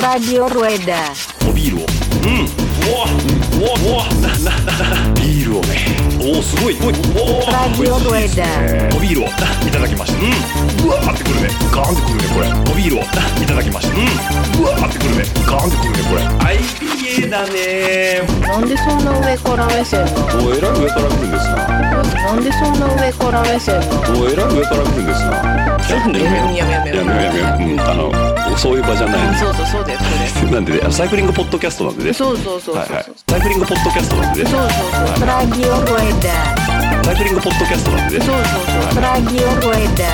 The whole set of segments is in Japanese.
Radio Rueda. おビールをうんうわうわうわなななビールをねおおすごいおいおお Radio Rueda. おビールをいただきましたうんうわーってくるねガーンってくるねこれおビールをいただきましたうんうわーってくるねガーンってくるねこれはい IPA だね。なんでそんな上から目線なの？おえらい上から来るんですな。なんでそんな上から目線なの？おえらい上から来るんですな。ちょっとねやめやめやめやめやめよう。うんあのそういう場じゃないそうそうそうだよそなんでサイクリングポッドキャストなんでね。れそうそうそうそう。はいはい。サイクリングポッドキャストなんでね。そうそうそう Radio Rueda. サイクリングポッドキャストなんでね。そうそうそう。Radio Rueda.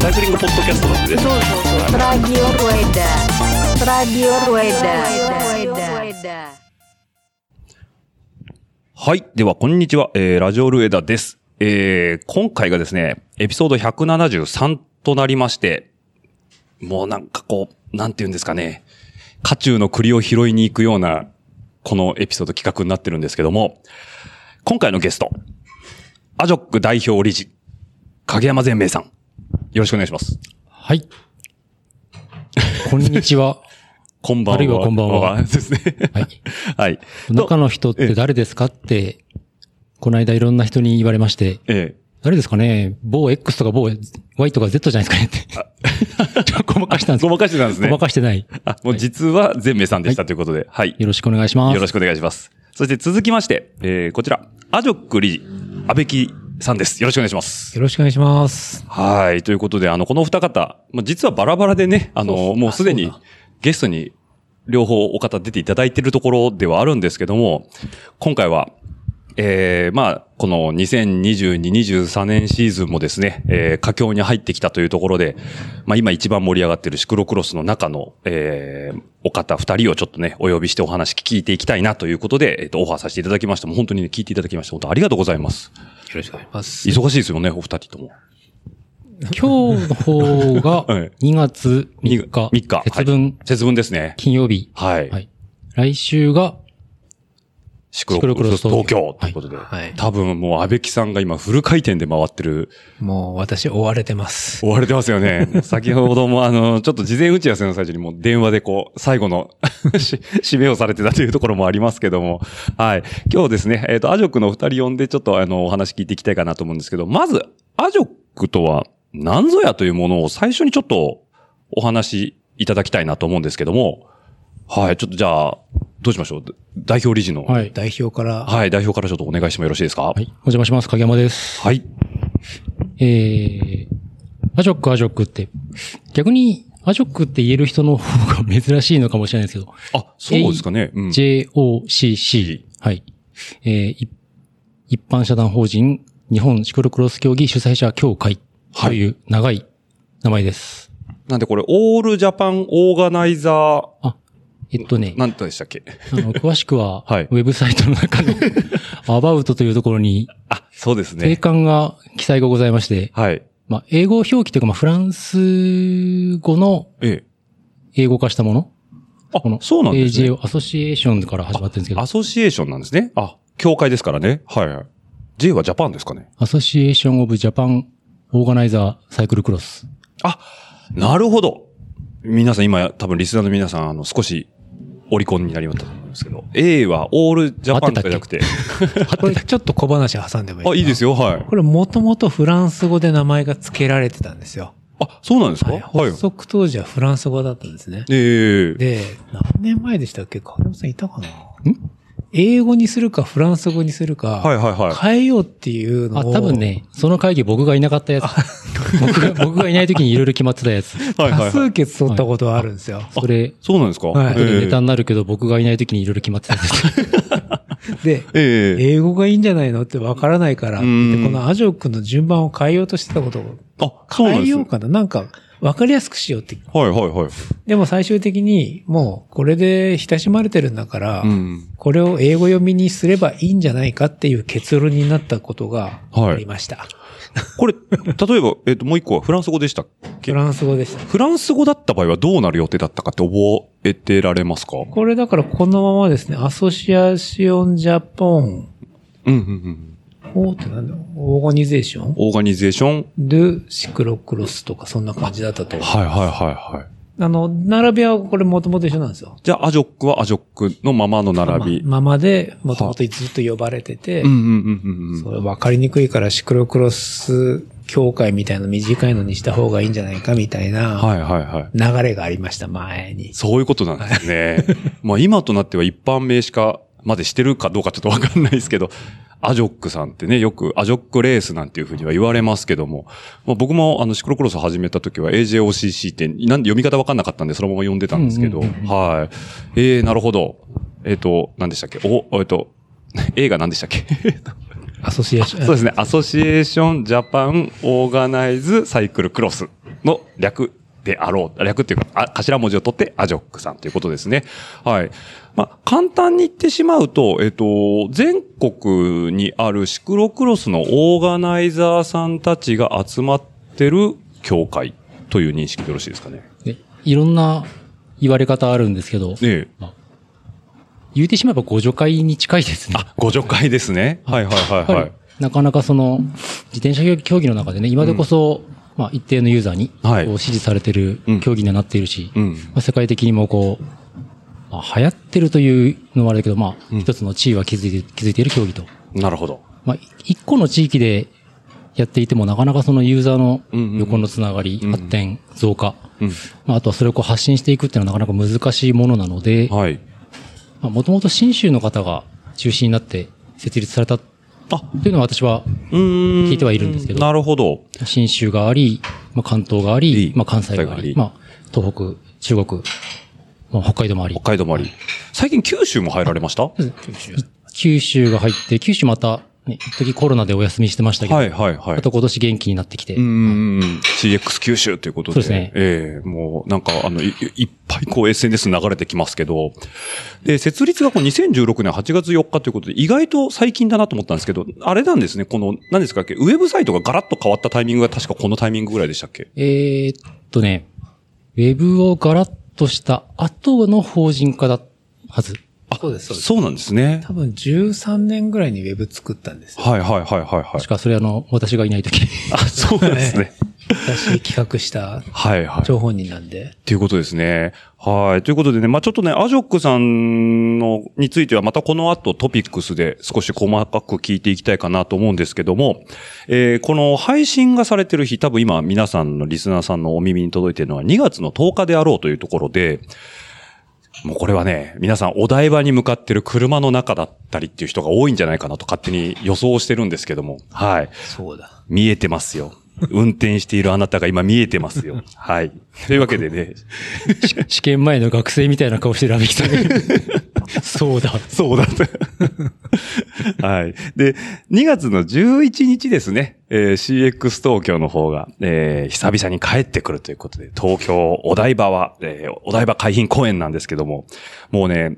サイクリングポッドキャストなんでね。そうそうそう。Radio Rueda. Radio Rueda. はい。では、こんにちは。えー、ラジオルエダです。えー、今回がですね、エピソード173となりまして、もうなんかこう、なんて言うんですかね、家中の栗を拾いに行くような、このエピソード企画になってるんですけども、今回のゲスト、アジョック代表理事、影山善明さん。よろしくお願いします。はい。こんにちは。こんばんは。あるいはこんばんはですね。はい。はい。中の人って誰ですかって、この間いろんな人に言われまして、ええ誰ですかね？某 X とか某 Y とか Z じゃないですかねって。ちょっとごまかしたんですごまかしてたんですね。ごまかしてない。あ、もう実は善明さんでしたということで、はい。よろしくお願いします。よろしくお願いします。そして続きまして、えー、こちら、アジョック理事、安倍木さんです。よろしくお願いします。よろしくお願いします。はい。ということで、あの、この二方、まあ、実はバラバラでね、あの、もうすでにゲストに両方お方出ていただいているところではあるんですけども、今回は、えー、まあ、この2022、23年シーズンもですね、えー、佳境に入ってきたというところで、まあ今一番盛り上がっているシクロクロスの中の、えー、お方二人をちょっとね、お呼びしてお話聞いていきたいなということで、えっ、と、オファーさせていただきました。もう本当にね、聞いていただきまして、本当ありがとうございます。よろしくお願いします。忙しいですよね、お二人とも。今日の方が はい2月3日。3日。節分、はい節分ですね。金曜日。はい。はい。来週が、シクロクロス東京京ということで。はい多分もう安倍木さんが今フル回転で回ってる、もう私追われてます。追われてますよね。先ほどもあの、ちょっと事前打ち合わせの最中にもう電話でこう、最後の し締めをされてたというところもありますけども。はい。今日ですね、えっ、と、アジョックのお二人呼んでちょっとあの、お話聞いていきたいかなと思うんですけど、まず、アジョックとは何ぞやというものを最初にちょっとお話いただきたいなと思うんですけども、はい。ちょっとじゃあ、どうしましょう？代表理事の。はい。代表から、はい、代表からちょっとお願いしてもよろしいですか？はい。お邪魔します。影山です。はい。えー、アジョックアジョックって、逆にアジョックって言える人の方が珍しいのかもしれないですけど、あ、そうですかね。うん。JOCC。はい。えーい一般社団法人日本シクロクロス競技主催者協会という長い名前です。なんでこれ、オールジャパンオーガナイザー、あ、えっとね、なんてでしたっけ？あの、詳しくは、はいウェブサイトの中の アバウトというところに、あ、そうですね。定款が記載がございまして、はい。まあ、英語表記というか、まあ、フランス語のええ。英語化したもの？あこの、そうなんですね AJ associationから始まってるんですけど association なんですね。あ、協会ですからね。はいはい。J はジャパンですかね。 Association of Japan Organizer Cycle Cross。あ、なるほど。皆さん今、多分リスナーの皆さん、あの、少し、オリコンになりましたと思うんですけど、A はオールジャパンとかじゃなくて。これちょっと小話挟んでもいいあ、いいですよ。よ。はい。これもともとフランス語で名前が付けられてたんですよ。あ、そうなんですか？はい。はい。発足当時はフランス語だったんですね。ええで、何年前でしたっけ？影山さんいたかな？英語にするかフランス語にするか、はいはいはい。変えようっていうのあ、を。多分ね、その会議僕がいなかったやつ。僕が、僕がいない時にいろいろ決まってたやつ。はいはいはい。多数決取ったことはあるんですよ。それ、そうなんですか？はいネタえになるけど僕がいない時にいろいろ決まってたやつ。で、えええ英語がいいんじゃないのってわからないからこのアジョックの順番を変えようとしてたことをあ、そうなんです変えようかな。なんか、わかりやすくしようって。はいはいはい。でも最終的に、もう、これで親しまれてるんだから、うん。これを英語読みにすればいいんじゃないかっていう結論になったことがはいありました。これ、例えば、えっ、と、もう一個はフランス語でしたっけ？フランス語でした。フランス語だった場合はどうなる予定だったかって覚えてられますか？これだからこのままですね、 Association Japonうんうんうん。おーってなんだ organisation？ Organisation？de cyclo-cross とかそんな感じだったと。はいはいはいはい。あの、並びはこれもともと一緒なんですよ。じゃあ、 AJOCC は AJOCC のままの並び。まままで、もともとずっと呼ばれてて、うんうんうんうんうん。それ分かりにくいからシクロクロス協会みたいな短いのにした方がいいんじゃないかみたいなはいはいはい。流れがありました、前に。そういうことなんですね。まあ今となっては一般名詞化までしてるかどうかちょっとわかんないですけど、アジョックさんってね、よくアジョックレースなんていうふうには言われますけども、まあ、僕もあのシクロクロス始めた時は AJOCC ってなんで読み方わかんなかったんでそのまま読んでたんですけど、はい。えー、なるほど。えっ、と、何でしたっけ？お、えっ、と、映画何でしたっけ？アソシエーション。そうですね。アソシエーションジャパンオーガナイズサイクルクロスの略であろう。略っていうか、あ頭文字を取ってアジョックさんということですね。はい。まあ、簡単に言ってしまうと、えっと、全国にあるシクロクロスのオーガナイザーさんたちが集まってる協会という認識でよろしいですかね。でいろんな言われ方あるんですけど、ええ。言うてしまえば互助会に近いですね。あ、ご助会ですね。はいはいはいはい。なかなかその、自転車競技の中でね、今でこそ、まあ一定のユーザーに、はいこう支持されてる競技にはなっているし、うんまあ、世界的にもこう、まあ、流行ってるというのはあれだけど、まあ、一つの地位は築いて、築いている競技と。なるほど。まあ、一個の地域でやっていても、なかなかそのユーザーの横のつながり、発展、増加、うん。まあ、あとはそれをこう発信していくっていうのはなかなか難しいものなので、はい。まあ、もともと新州の方が中心になって設立されたあ、というのは私は。聞いてはいるんですけどなるほど。新州があり、まあ、関東があり、まあ、関西がありり、まあ、東北、中国、まあ、北海道もあり。北、海道もあり。最近九州も入られました？九州が入って、九州また、ね、一時コロナでお休みしてましたけど、はいはいはいあ。と今年元気になってきて、うーん。CX 九州ということで。そうですねええもうなんかあの、いいっぱいこう SNS 流れてきますけど、で、設立がこう2016年8月4日ということで、意外と最近だなと思ったんですけど、あれなんですね、この、何ですかっけ、ウェブサイトがガラッと変わったタイミングが確かこのタイミングぐらいでしたっけ？えーっとね、ウェブをガラッとした後の法人化だはず。そうです、そうです。そうなんですね。多分13年ぐらいにウェブ作ったんですよ。はいはいはいはいはい確。かそれあの、私がいないとき。あ、そうなんですね。私企画したはいはい。張本人なんで。っていうことですね。はい。ということでね、まあちょっとね、アジョックさんの、についてはまたこの後トピックスで少し細かく聞いていきたいかなと思うんですけども、えーこの配信がされてる日、多分今皆さんのリスナーさんのお耳に届いているのは2月の10日であろうというところで、もうこれはね、皆さんお台場に向かってる車の中だったりっていう人が多いんじゃないかなと勝手に予想してるんですけども、はい。そうだ。見えてますよ。運転しているあなたが今見えてますよ。はい。というわけでね、試験前の学生みたいな顔してるアビキさんが。そうだ。そうだと。はい。で、2月の11日ですね、えー CX 東京の方が、えー久々に帰ってくるということで、東京お台場は、えーお台場海浜公園なんですけども、もうね、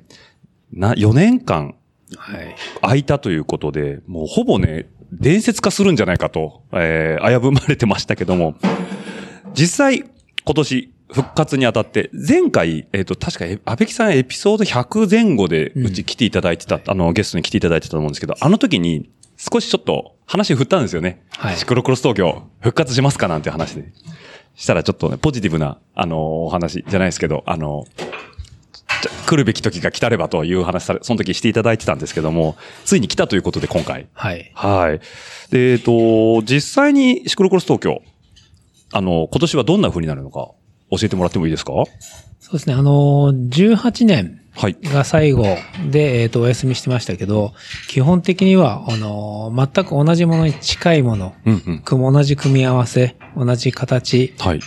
な、4年間はい。空いたということで、もうほぼね、伝説化するんじゃないかと、えー危ぶまれてましたけども、実際、今年、復活にあたって、前回、えっ、と、確か、え安倍木さんエピソード100前後で、うち来ていただいてた、あの、ゲストに来ていただいてたと思うんですけど、あの時に、少しちょっと話振ったんですよね。はいシクロクロス東京、復活しますかなんて話で。したらちょっとね、ポジティブな、あのお話じゃないですけど、あのじゃ来るべき時が来たればという話され、その時していただいてたんですけども、ついに来たということで今回。はい。はい。で、えっと、実際にシクロクロス東京、あの、今年はどんな風になるのか教えてもらってもいいですか？そうですね。あのー、18年はい。が最後で、えっ、と、お休みしてましたけど、基本的には、あのー、全く同じものに近いもの、うんうん。く同じ組み合わせ、同じ形、はい。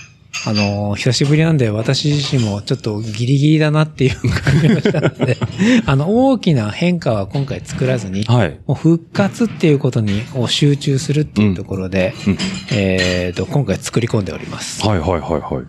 あのー、久しぶりなんで私自身もちょっとギリギリだなっていう感じがしたので、あの、大きな変化は今回作らずに、はい。もう復活っていうことにを集中するっていうところで、うんえっ、と、今回作り込んでおります。はいはいはいはい。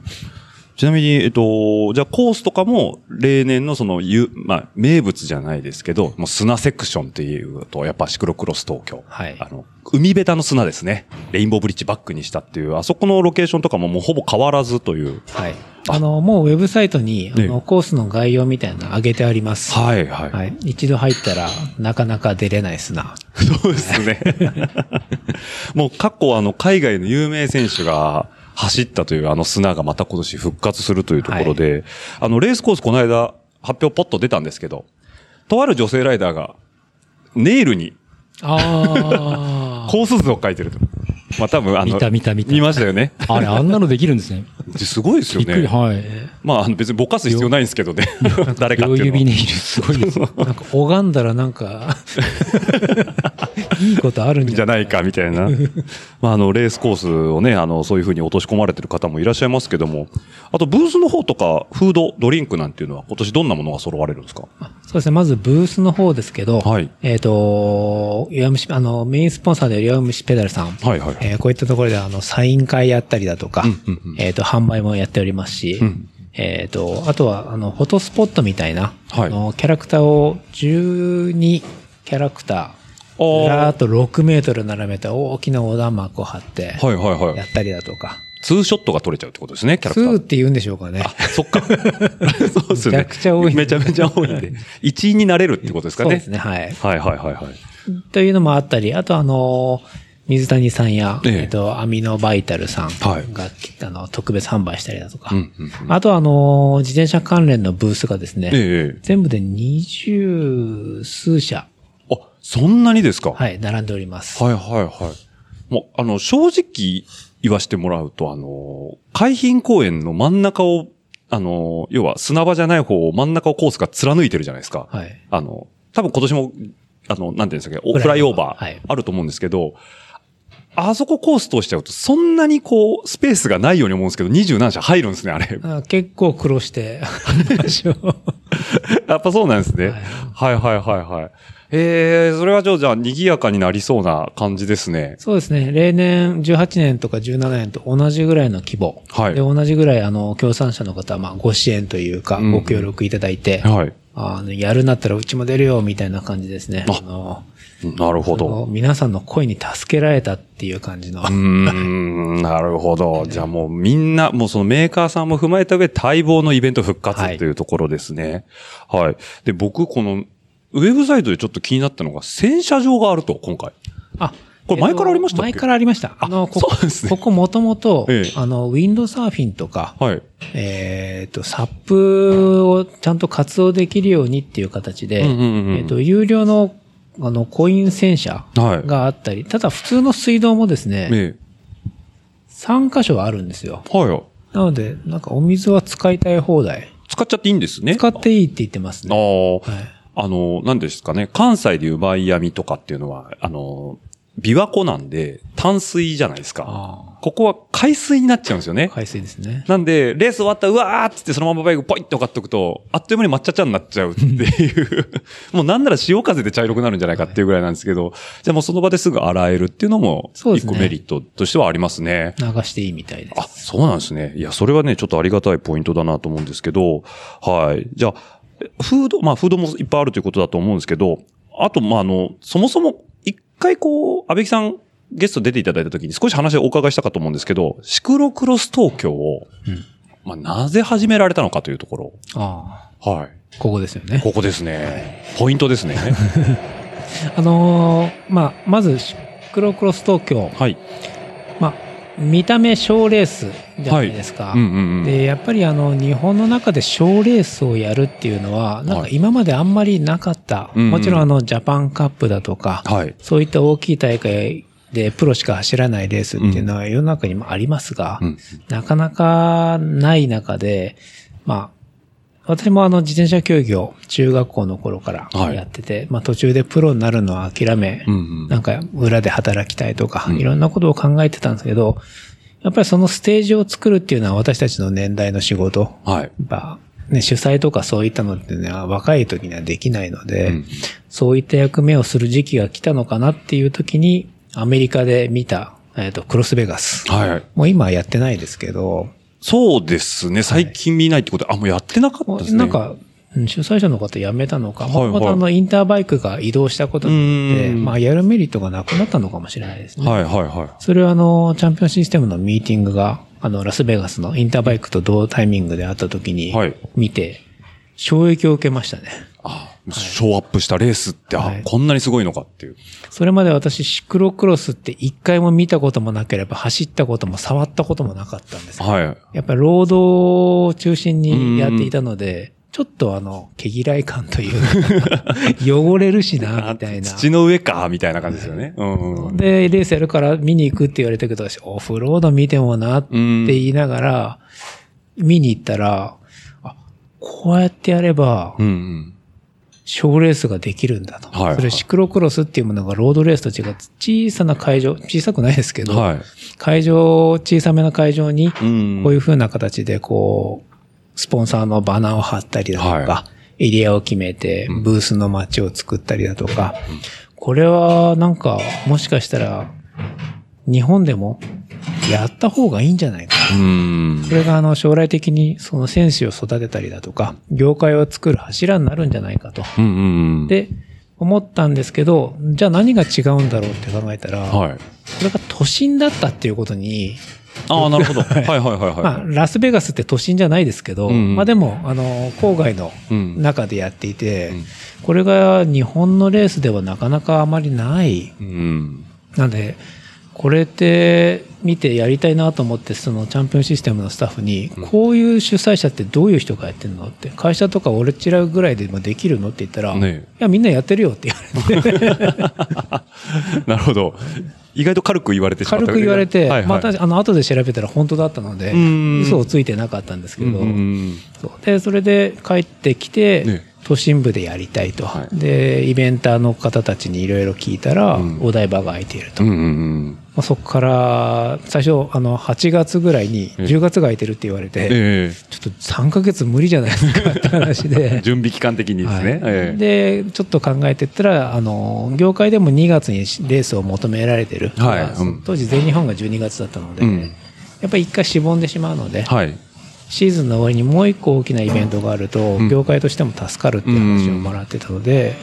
ちなみに、えっと、じゃあコースとかも、例年のその、ゆ、まあ、名物じゃないですけど、もう砂セクションっていうと、やっぱシクロクロス東京。はいあの、海辺たの砂ですね。レインボーブリッジバックにしたっていう、あそこのロケーションとかももうほぼ変わらずという。はい。あの、もうウェブサイトに、あええの、コースの概要みたいなの上げてあります。はい、はい。はい。一度入ったら、なかなか出れない砂。そうですね。もう過去あの海外の有名選手が走ったというあの砂がまた今年復活するというところで、あのレースコースこの間発表ポッと出たんですけど、とある女性ライダーがネイルにあコース図を書いてると。まあ多分あの、見た見た見た見ましたよね。あれ、あんなのできるんですね。すごいですよびっくり、ね。はい。まああの別にぼかす必要ないんですけどね。誰かっ両ていうのは指ネイル、すごいです。なんか拝んだらなんか、いいことあるんじゃないじゃないか、みたいな。まあ、あの、レースコースをね、あの、そういうふうに落とし込まれてる方もいらっしゃいますけども、あと、ブースの方とか、フード、ドリンクなんていうのは、今年どんなものが揃われるんですか？そうですね。まずブースの方ですけど、はいえっ、と、弱虫、あの、メインスポンサーである弱虫ペダルさん。はいはいえーこういったところで、あの、サイン会やったりだとか、えっ、と、販売もやっておりますし、うんえっ、と、あとは、あの、フォトスポットみたいな、はいあの、キャラクターを12キャラクター、ずらーっと6メートル並べた大きな横断幕を貼って、はいはいはい。やったりだとか、ツーショットが撮れちゃうってことですね、キャラクタ2ー。って言うんでしょうかね。そっか。そうですね。めちゃくちゃ多いめちゃめちゃ多いんで。一員になれるってことですかね。そうですね、はい。はいはいはいはい。というのもあったり、あとあの、水谷さんや、えええっ、と、アミノバイタルさんが、はいあの、特別販売したりだとか、うんうんうんあとあの、自転車関連のブースがですね、ええ。全部で二十数社、あ、そんなにですか？はい、並んでおります。はいはいはい。もう、あの、正直言わしてもらうと、あの、海浜公園の真ん中を、あの、要は砂場じゃない方を真ん中をコースが貫いてるじゃないですか。はい。あの、多分今年も、あの、なんていうんですかね、おフライオーフライオーバーあると思うんですけど、あそこコース通しちゃうと、そんなにこう、スペースがないように思うんですけど、二十何社入るんですね、あれ。あ結構苦労して、足を やっぱそうなんですね。はいはいはいはい。えー、それはじゃあ、じゃあ、賑やかになりそうな感じですね。そうですね。例年18年とか17年と同じぐらいの規模。はいで、同じぐらい、あの、協賛者の方は、まあ、ご支援というか、うんご協力いただいて、はい。あの、やるんだったらうちも出るよ、みたいな感じですね。ああの、なるほど。皆さんの声に助けられたっていう感じの。うーん、なるほど。じゃあもうみんな、もうそのメーカーさんも踏まえた上、待望のイベント復活はいというところですね。はい。で、僕、この、ウェブサイトでちょっと気になったのが、洗車場があると、今回。あ、これ前からありましたっけ？前からありました。あの、ここそうですねここもともとええ、あの、ウィンドサーフィンとか、はい。えっ、と、サップをちゃんと活動できるようにっていう形で、うんうんうんうんえっ、と、有料の、あの、コイン洗車はいがあったり、ただ普通の水道もですね、え3箇所あるんですよ。え。はい。なので、なんかお水は使いたい放題。使っちゃっていいんですね。使っていいって言ってますあね。あ、はい。あの、何ですかね。関西でいうマイアミとかっていうのは、あの、琵琶湖なんで淡水じゃないですか。あここは海水になっちゃうんですよねあ、。海水ですね。なんで、レース終わったら、うわーっつってそのままバイクポイって置かっとくと、あっという間に抹茶茶になっちゃうっていう。もうなんなら潮風で茶色くなるんじゃないかっていうぐらいなんですけど、じゃあもうその場ですぐ洗えるっていうのも、一個メリットとしてはありますね。流していいみたいです。あ、そうなんですね。いや、それはね、ちょっとありがたいポイントだなと思うんですけど、はい。じゃあ、フード、まあ、フードもいっぱいあるということだと思うんですけど、あと、まあ、あの、そもそも、一回こう、安倍木さん、ゲスト出ていただいた時に少し話をお伺いしたかと思うんですけど、シクロクロス東京を、うんまあ、なぜ始められたのかというところ。あはい。あ、ここですよね。ここですね。ポイントですね。あのーまあ、まず、シクロクロス東京。はい。まあ、見た目小レースじゃないですか。うんうんうん。で、やっぱりあの、日本の中で小レースをやるっていうのは、なんはいか今まであんまりなかった。うんうんもちろんあの、ジャパンカップだとか、はい。そういった大きい大会でプロしか走らないレースっていうのは世の中にもありますが、うん。なかなかない中で、まあ、私もあの自転車競技を中学校の頃からはいやってて、まあ途中でプロになるのは諦め、うんうん。なんか裏で働きたいとか、うんいろんなことを考えてたんですけど、やっぱりそのステージを作るっていうのは私たちの年代の仕事。はい。ね、主催とかそういったのっていうのは若い時にはできないので、うんそういった役目をする時期が来たのかなっていう時に、アメリカで見た、えっ、と、クロスベガス。はいはい。もう今はやってないですけど、そうですね。最近見ないってことで、あ、もうやってなかったですね。なんか、うん主催者の方辞めたのか、はいはいもともとあの、インターバイクが移動したことによって、うんまあ、やるメリットがなくなったのかもしれないですね。はいはいはい。それはあの、チャンピオンシステムのミーティングが、あの、ラスベガスのインターバイクと同タイミングであった時にはい、見て、衝撃を受けましたね。あ、ショーアップしたレースって、はいあ、こんなにすごいのかっていう。それまで私、シクロクロスって一回も見たこともなければ、走ったことも触ったこともなかったんですはい。やっぱり労働を中心にやっていたので、ちょっとあの、毛嫌い感というか、汚れるしな、みたいな。土の上か、みたいな感じですよね。うんうん。で、レースやるから見に行くって言われたけど、私オフロード見てもなって言いながら、見に行ったら、あ、こうやってやればう、んうん。小レースができるんだと。はいはいそれシクロクロスっていうものがロードレースと違って、小さな会場、小さくないですけど、はい。会場、小さめな会場に、うんこういう風な形で、こう、スポンサーのバナーを貼ったりだとか、はエリアを決めて、ブースの街を作ったりだとか、これはなんか、もしかしたら、日本でもやった方がいいんじゃないかな。うん。それがあの将来的にその選手を育てたりだとか、業界を作る柱になるんじゃないかと。うんうんうん。で、思ったんですけど、じゃあ何が違うんだろうって考えたら、はい。これが都心だったっていうことに、ああ、なるほど。はいはいはいはい。まあ、ラスベガスって都心じゃないですけど、うんうんまあでも、あの、郊外のうん中でやっていて、うんこれが日本のレースではなかなかあまりない。うん。なんで、これって見てやりたいなと思って、そのチャンピオンシステムのスタッフに、こういう主催者ってどういう人がやってるの？って、会社とか俺ちらぐらいでもできるの？って言ったら、ねいや、みんなやってるよって言われて、なるほど。意外と軽く言われてしまった軽く言われて、はいはい。また、あの、後で調べたら本当だったのでうん、嘘をついてなかったんですけど、そう。で、それで帰ってきて、ね都心部でやりたいと。はいで、イベンターの方たちにいろいろ聞いたら、うんお台場が空いていると。うん。うまんうんあ、そこから、最初、あの、8月ぐらいに、ええ10月が空いてるって言われて、えちょっと3ヶ月無理じゃないですかって話えで。準備期間的にですね。はいええで、ちょっと考えてったら、あの、業界でも2月にレースを求められてる。はい当時全日本が12月だったので、うんやっぱり一回しぼんでしまうので、はい。シーズンの終わりにもう一個大きなイベントがあると、ん。業界としても助かるっていう話をもらってたので、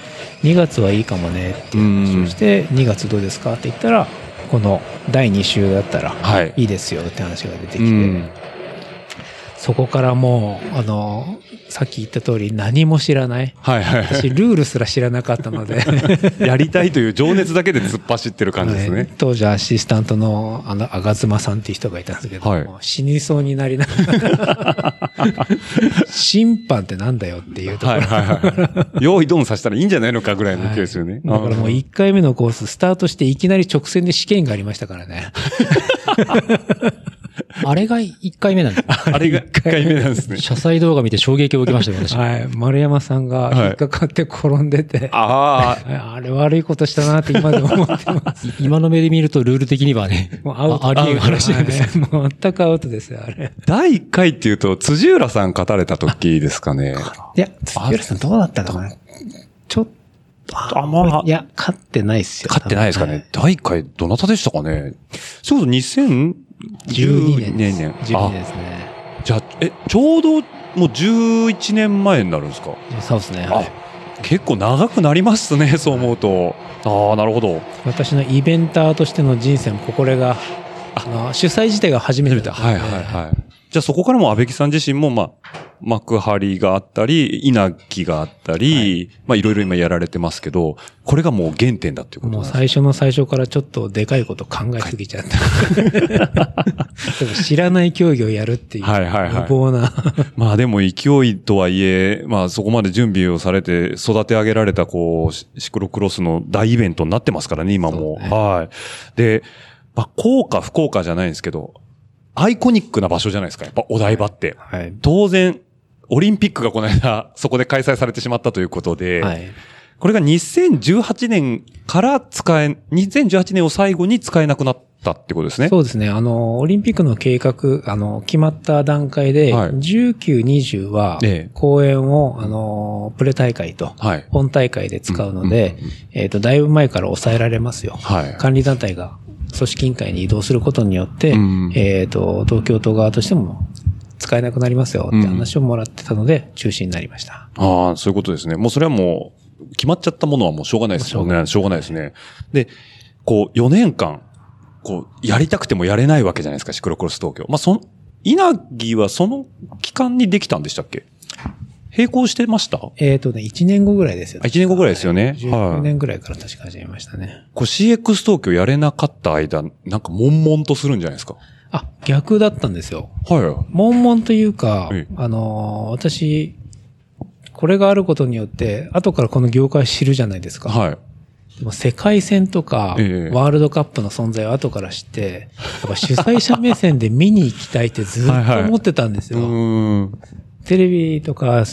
2月はいいかもねっていう話をして、2月どうですかって言ったら、この第2週だったらはい。いいですよって話が出てきて、うん。そこからもう、あの、さっき言った通り何も知らない。はいはいは私、ルールすら知らなかったので、い。やりたいという情熱だけで突っ走ってる感じですはいね。当時アシスタントの、あの、吾妻さんっていう人がいたんですけど、はい死にそうになりながら、審判ってなんだよっていうところはいはいはい。用意ドンさせたらいいんじゃないのかぐらいの勢いですよね。だからもう1回目のコース、スタートしていきなり直線で試験がありましたからね。あれが1回目なんです。あれが1回目なんですね。車載動画見て衝撃を受けましたよ、私。はい。丸山さんが引っかかって転んでて、ああ、あれ悪いことしたなって今でも思ってます。い今の目で見るとルール的にはね、もうアウト。あありえる話なんですよ。はいもう全くアウトですよ、あれ。第1回っていうと、辻浦さん勝たれた時ですかね。いや、杉浦さんどうだったかなちょっと、あまあいや、勝ってないっすよ。勝ってないですかね。第1回、どなたでしたかね。そうそう、2012 12年。年。12年ですね。じゃあ、え、ちょうど、もう11年前になるんですか？そうですね。あ、結構長くなりますね、そう思うと。ああ、なるほど。私のイベンターとしての人生も、これが、あの、主催自体が初めてだったのではいはいはい。じゃあそこからも安倍木さん自身も、まあ、幕張があったり、稲城があったり、まあいろいろ今やられてますけど、これがもう原点だっていうこともう最初の最初からちょっとでかいこと考えすぎちゃった。でも知らない競技をやるっていう、はいはいはい無謀な。まあでも勢いとはいえ、まあそこまで準備をされて育て上げられたこう、シシクロクロスの大イベントになってますからね、今も。ねはい。で、まあ効果不効果じゃないんですけど、アイコニックな場所じゃないですか、やっぱお台場って。はい。当然、オリンピックがこの間、そこで開催されてしまったということで、はい。これが2018年から使え、2018年を最後に使えなくなったってことですね。そうですね。あの、オリンピックの計画、あの、決まった段階で、はい19、20はええ、公演を、あの、プレ大会と、はい。本大会で使うのでえっと、だいぶ前から抑えられますよ。はい。管理団体が組織委員会に移動することによって、うんえっ、と、東京都側としても使えなくなりますよって話をもらってたので、中止になりました。ああ、そういうことですね。もうそれはもう、決まっちゃったものはもうしょうがないですよね。しょうがないですね。で、こう、4年間、こう、やりたくてもやれないわけじゃないですか、シクロクロス東京。まあ、その、稲城はその期間にできたんでしたっけ？並行してました？こえっ、とね、1年後ぐらいですよあ一年後ぐらいですよねはい19年ぐらいから確か始めましたね。う CX 東京やれなかった間、なんか悶々とするんじゃないですか？あ、逆だったんですよ。は悶々というかええ、あのー私、これがあることによって、後からこの業界知るじゃないですい。か。はい。でも世界戦とか、ええワールドカップの存在を後から知って、やっぱ主催者目線で見に行きたいってずっと思ってたんですうよ。ーん。テレビとか、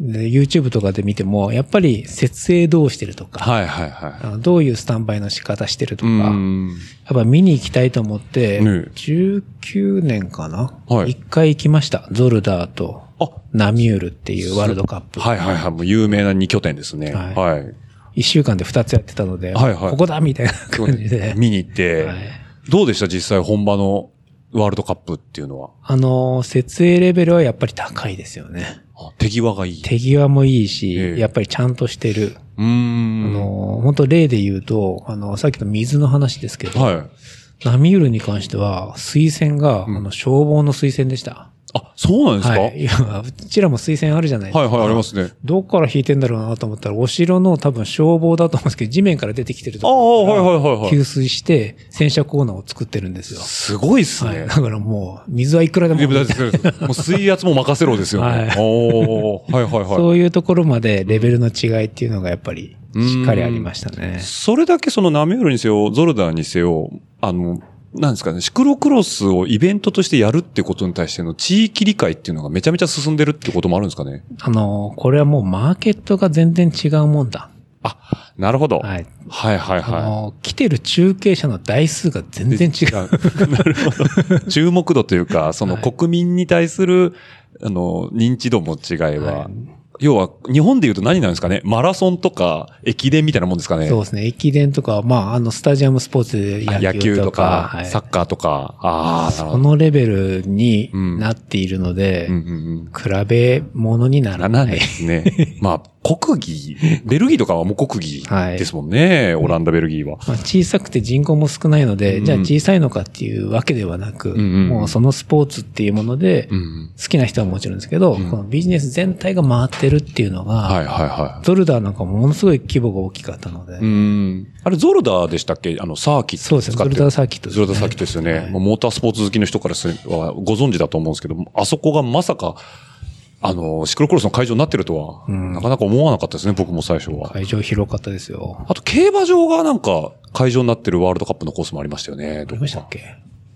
で YouTube とかで見ても、やっぱり設営どうしてるとか、はいはいはあのどういうスタンバイの仕方してるとか。やっぱ見に行きたいと思って、ねえ19年かな？はい一回行きました。ゾルダーとあ、ナミュールっていうワールドカップ。はいはいはい。もう有名な2拠点ですね。はいはい。一週間で二つやってたので、はいはいここだみたいな感じで。見に行って、はいどうでした？実際本場のワールドカップっていうのは。あの、設営レベルはやっぱり高いですよね。あ手際がいい。手際もいいし、ええやっぱりちゃんとしてる。うーん。あの、本当例で言うと、あの、さっきの水の話ですけど、はい。ナミュールに関しては、水栓が、うんあの、消防の水栓でした。あ、そうなんですか、はい。いや、うちらも水栓あるじゃないですか。はいはい、ありますね。どっから引いてんだろうなと思ったら、お城の多分消防だと思うんですけど、地面から出てきてるとああ、ころからはいはいはいはい。給水して、洗車コーナーを作ってるんですよ。すごいっすはい。ねだ。からもう、水はいくらでも。もう水圧も任せろですよね。はいおーはいはいはい。そういうところまでレベルの違いっていうのがやっぱりしっかりありましたね。それだけそのナメールにせよ、ゾルダーにせよ、あの、なんですかね、シクロクロスをイベントとしてやるってことに対しての地域理解っていうのがめちゃめちゃ進んでるってこともあるんですかね？あの、これはもうマーケットが全然違うもんだ。あ、なるほど。はい。はいはいあはの、来てる中継者の台数が全然違い。う。あなるほど。注目度というか、そのはい国民に対する、あの、認知度も違いは、はい要は、日本で言うと何なんですかね？マラソンとか、駅伝みたいなもんですかね？そうですね。駅伝とか、まあ、あの、スタジアムスポーツで野野球と球とかか、、はいサッカーとか、ああ、そ。のレベルになっているので、うんうんうん。比べ物にならな。ならないいですね。まあ、国技、ベルギーとかはもう国技はいですもんね。オランダ、ベルギーは。まあ、小さくて人口も少ないので、うんじゃあ小さいのかっていうわけではなく、んうんもうそのスポーツっていうもので、うん。好きな人はもちろんですけど、うんこのビジネス全体が回ってるっていうのが、はいはいはゾルダーなんかもものすごい規模が大きかったので。あれ、ゾルダーでしたっけ？あの、サーキットそうですね、ゾルダーサーキットです、ね。ゾルダーサーキットですよね。はいモータースポーツ好きの人からすればご存知だと思うんですけど、あそこがまさか、あの、シクロクロスの会場になってるとは、うんなかなか思わなかったですね、僕も最初は。会場広かったですよ。あと、競馬場がなんか、会場になってるワールドカップのコースもありましたよね。あどこかりましたっ。け？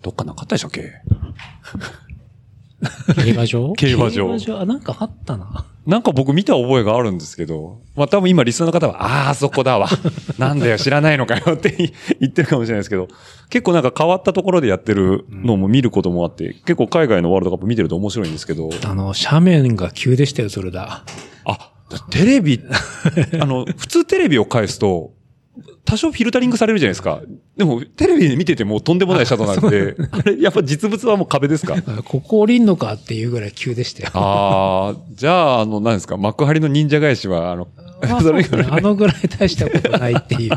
どっかなかったでしたっけ？競馬場？競馬場競馬。場、あ、なんかあったな。なんか僕見た覚えがあるんですけど、まあ多分今リスナーの方は、ああー、そこだわ。なんだよ、知らないのかよって 言ってるかもしれないですけど、結構なんか変わったところでやってるのも見ることもあって、結構海外のワールドカップ見てると面白いんですけど、あの、斜面が急でしたよ、ゾルダあ、テレビ、あの、普通テレビを返すと、多少フィルタリングされるじゃないですか。でも、テレビで見ててもとんでもないシャドウなんで、あれ、やっぱ実物はもう壁ですか？ー。ここ降りんのかっていうぐらい急でしたよ。ああ、じゃあ、あの、何ですか、幕張の忍者返しは、あの、それぐらいあのぐらい大したことないっていう。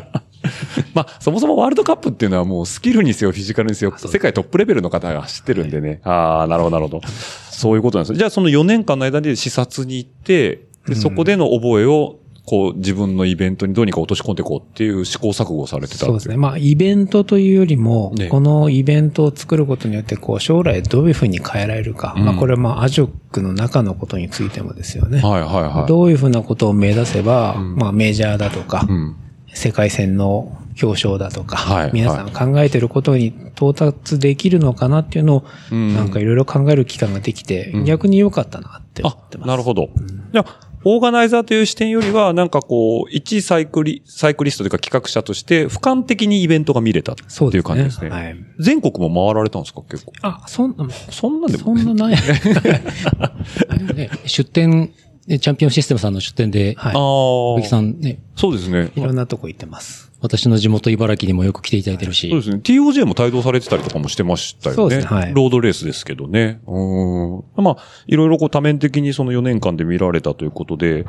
まあ、そもそもワールドカップっていうのはもうスキルにせよ、フィジカルにせよ、世界トップレベルの方が走ってるんでね。ああ、なるほど、なるほど。そういうことなんです。じゃあ、その4年間の間で視察に行って、でそこでの覚えを、こう、自分のイベントにどうにか落とし込んでいこうっていう試行錯誤をされてたそうですね。まあ、イベントというよりも、ねこのイベントを作ることによって、こう、将来どういうふうに変えられるか。うんまあ、これはまあ、アジョックの中のことについてもですよね。はいはいはい。どういうふうなことを目指せば、うんまあ、メジャーだとか、うん。世界戦の表彰だとか、はい皆さん考えてることに到達できるのかなっていうのを、うんなんかいろいろ考える期間ができて、うん逆に良かったなって思あって、ます。なるほど。じゃあ、オーガナイザーという視点よりは、なんかこう、一サイクリ、サイクリストというか企画者として、俯瞰的にイベントが見れたってそうですね。いう感じですね。はい。全国も回られたんですか結構。あ、そんな、そんなんでもそんなない。ね出店、ねチャンピオンシステムさんの出店で、はいああ。さんね、そうですね。いろんなとこ行ってます。私の地元茨城にもよく来ていただいてるし。そうですね。TOJ も帯同されてたりとかもしてましたよね。そうですねはいロードレースですけどね。うん。まあ、いろいろこう多面的にその4年間で見られたということで、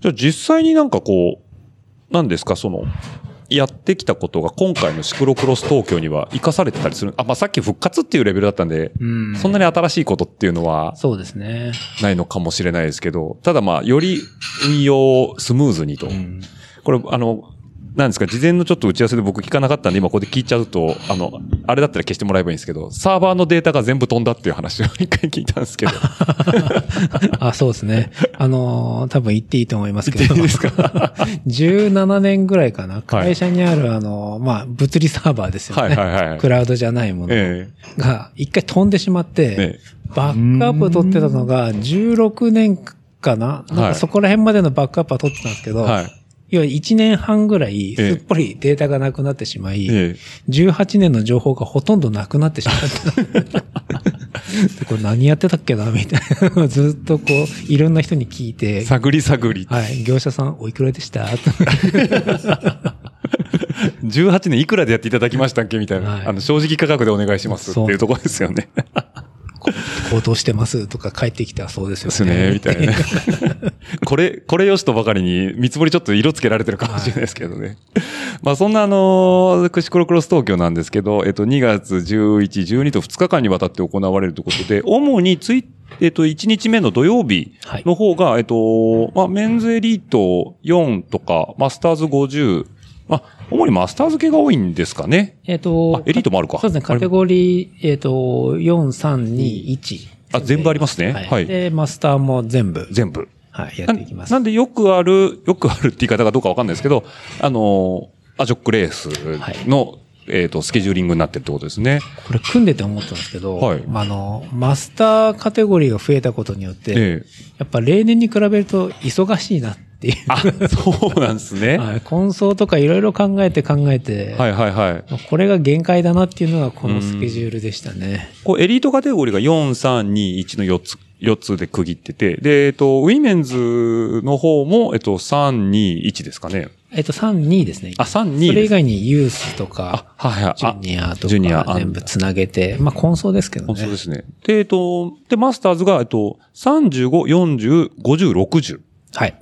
じゃあ実際になんかこう、何ですか、その、やってきたことが今回のシクロクロス東京には活かされてたりする。あ、まあさっき復活っていうレベルだったんで、うんそんなに新しいことっていうのはそうですね。ないのかもしれないですけど、ただまあ、より運用をスムーズにと。これ、あの、なんですか、事前のちょっと打ち合わせで僕聞かなかったんで、今ここで聞いちゃうと、あの、あれだったら消してもらえばいいんですけど、サーバーのデータが全部飛んだっていう話を一回聞いたんですけど。あ、そうですね。あのー多分言っていいと思いますけど。いいですか？17年ぐらいかな。会社にある、あのーまあ、物理サーバーですよね。はいはいはいクラウドじゃないものえが、一回飛んでしまって、えバックアップ取ってたのが16年かななんはいかそこら辺までのバックアップは取ってたんですけど、はい。要は1年半ぐらい、ええ。すっぽりデータがなくなってしまい、ええ。18年の情報がほとんどなくなってしまった。で これ何やってたっけなみたいな。の をずっとこう、いろんな人に聞いて、探り探り。はい、業者さんおいくらでした？と18年いくらでやっていただきましたっけ？みたいな。はい。あの、正直価格でお願いしますっていうところですよね。高騰してますとか帰ってきたらそうですよねですね、みたいな。これ、これよしとばかりに、見積もりちょっと色つけられてるかもしれないですけどね。まあそんなあの、クシクロクロス東京なんですけど、えっと、2月11、12と2日間にわたって行われるということで、主につい、えっと、1日目の土曜日の方が、えっと、まあ、メンズエリート4とか、マスターズ50、主にマスターズ系が多いんですかね？えっとあ、エリートもあるかそうですね、カテゴリー、えっと、4、3、2、1。あ全部ありますねはい。はいで、マスターも全部、全部。はい、やなっていきます。なんでよくある、よくあるって言い方がどうかわかんないですけど、あの、 AJOCC レースの、えっ、と、スケジューリングになってるってことですね。これ組んでて思ったんですけど、はいまあ、あの、マスターカテゴリーが増えたことによって、ええやっぱ例年に比べると忙しいなっていう。あ、そうなんですね。はい、コンソーとかいろいろ考えて考えて、はいはいはい。これが限界だなっていうのがこのスケジュールでしたね。こう、エリートカテゴリーが4、3、2、1の4つ、4つで区切ってて、で、えっと、ウィメンズの方も、えっと、3、2、1ですかね。えっと、3、2ですね。あ、3、2それ以。外にユースとか、あ、はいはい。ジュニアとジュニアか全部つなげて、まあ、コンソーですけどね。そうですね。で、えっと、で、マスターズが、えっと、35、40、50、60。はい。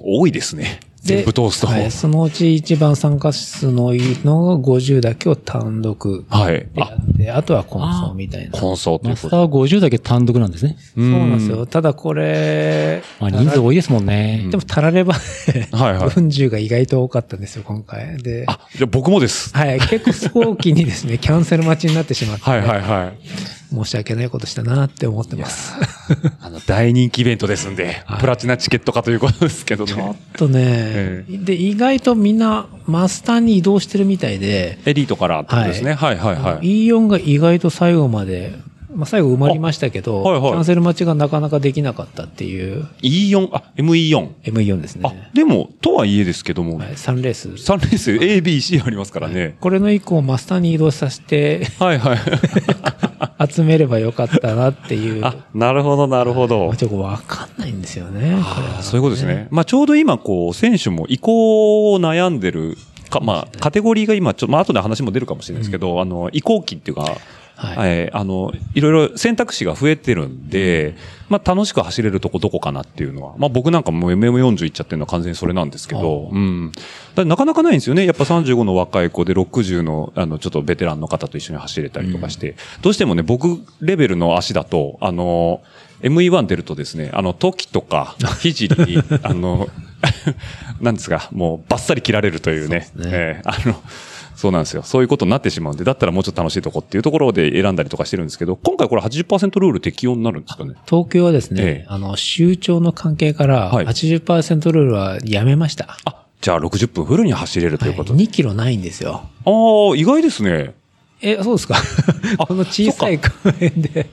多いですね。で全部通すと。はい。そのうち一番参加数のいいのが50だけを単独はい。でやって、あとはコンソーみたいな。コンソーというマスタ。ー50だけ単独なんですね。そうそうなんですよ。ただこれ、まあ人数多いですもんね。でもたらればね、はいはい40が意外と多かったんですよ、今回。で、あ、じゃあ僕もです。はい、結構早期にですね、キャンセル待ちになってしまって、はいはいはい。申し訳ないことしたなって思ってます。あの、大人気イベントですんで、プラチナチケット化ということですけどちょっね。とね、えで、意外とみんなマスターに移動してるみたいで、エリートからってことですね。はいはいはい。E4 が意外と最後まで、まあ、最後埋まりましたけど、あはいはいキャンセル待ちがなかなかできなかったっていう E4、あ、ME4。M4 ですあね。、でも、とはいえですけども、はい、3レース。3レース A、B、C ありますからね。これの以降マスターに移動させてはいはい。集めればよかったなっていう。あ、なるほどなるほど。ちょっとわかんないんですよね。はそういうことですね。まあちょうど今こう、選手も移行を悩んでるか、まあカテゴリーが今ちょっと、まあ後で話も出るかもしれないですけど、あの、移行期っていうか、はい。えーあの、いろいろ選択肢が増えてるんで、まあ楽しく走れるとこどこかなっていうのは、まあ僕なんかもう MM40 行っちゃってるのは完全にそれなんですけど、うん。だなかなかないんですよね。やっぱ35の若い子で60の、あの、ちょっとベテランの方と一緒に走れたりとかして、どうしてもね、僕レベルの足だと、あの、ME1 出るとですね、あの、時とか、肘に、あの、なんですか、もうバッサリ切られるというね、そうね。えーあの、そうなんですよ。そういうことになってしまうんで、だったらもうちょっと楽しいとこっていうところで選んだりとかしてるんですけど、今回これ80%ルール適用になるんですかね？東京はですね、ええあの、周長の関係からはい80%ルールはやめました。あ、じゃあ60分フルに走れるということで。2キロないんですよ。ああ、意外ですね。え、そうですか？こ の小さい公園で。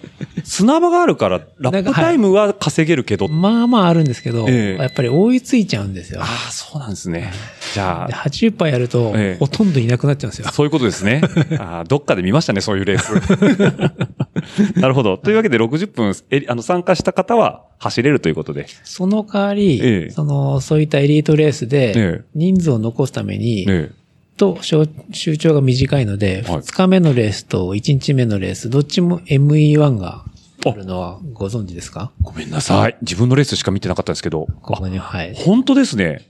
砂場があるから、ラップタイムは稼げるけど。まあまああるんですけど、ええやっぱり追いついちゃうんですよ。ああ、そうなんですね。じゃであ、80%やると、ええほとんどいなくなっちゃうんですよ。そういうことですね。あーどっかで見ましたね、そういうレース。なるほど。というわけで60分、えあの、参加した方は走れるということで。その代わり、ええその、そういったエリートレースええで、人数を残すために、ねと小周長が短いので、はい2日目のレースと1日目のレース、どっちも ME1 があるのはご存知ですか？ごめんなさい。自分のレースしか見てなかったですけど。ここに、はい。本当ですね。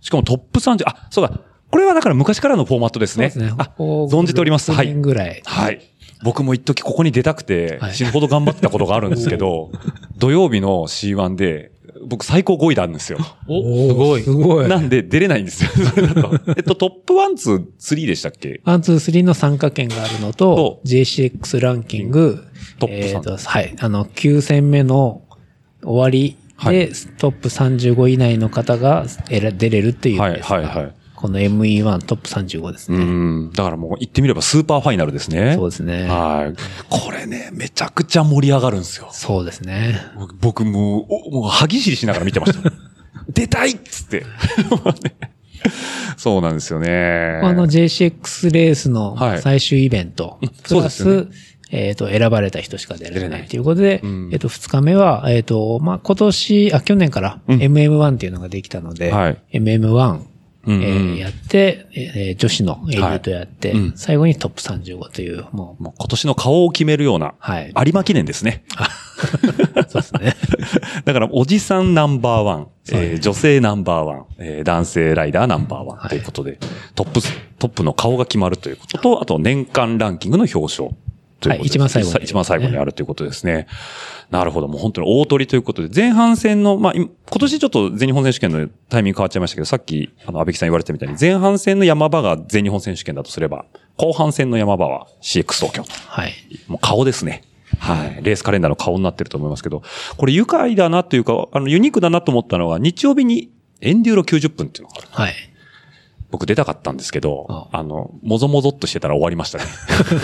しかもトップ30、あ、そうだ。これはだから昔からのフォーマットですね。そうですね。あ、存じております。6はい。年ぐらい。はい。僕も一時ここに出たくては、い死ぬほど頑張ってたことがあるんですけど、土曜日の C1 で、僕最高5位なんですよ。お、すごい。すごい。なんで出れないんですよ。それだと。えっと、トップ1、2、3でしたっけ？ one、two、three の参加権があるのとと、JCX ランキング、トップ3えーと、はい。あの、9戦目の終わりで、トップ35以内の方が選出れるっていうはいはいはいこの ME1 トップ35ですね。うん。だからもう言ってみればスーパーファイナルですね。そうですね。はい。これね、めちゃくちゃ盛り上がるんですよ。そうですね。僕僕もう、おもう歯ぎしりしながら見てました。出たいっつって。そうなんですよね。あの JCX レースのはい最終イベント、うんプラス、ねえっ、と、選ばれた人しか出れ出れないということで、うんえっ、と、2日目は、えっ、と、まあ、今年、あ、去年からうん MM1 っていうのができたので、はい MM1、うんうんえーやって、えー女子のエリートやって、はいうん最後にトップ35という、もう、もう今年の顔を決めるような、はい。有馬記念ですね。そうですね。だから、おじさんナンバーワン、えー女性ナンバーワン、えー男性ライダーナンバーワンということで、トップス、トップの顔が決まるということと、あと年間ランキングの表彰。ということですはい一番最後にさ一番最後にあるということですね。なるほど。もう本当に大取りということで、前半戦の、まあ、今今年ちょっと全日本選手権のタイミング変わっちゃいましたけど、さっき、あの、安倍木さん言われたみたいに、前半戦の山場が全日本選手権だとすれば、後半戦の山場は CX 東京と。はい。もう顔ですね。はい。レースカレンダーの顔になってると思いますけど、これ愉快だなというか、あの、ユニークだなと思ったのは、日曜日にエンデューロ90分っていうのがある。はい。僕出たかったんですけど、ああの、もぞもぞっとしてたら終わりましたね。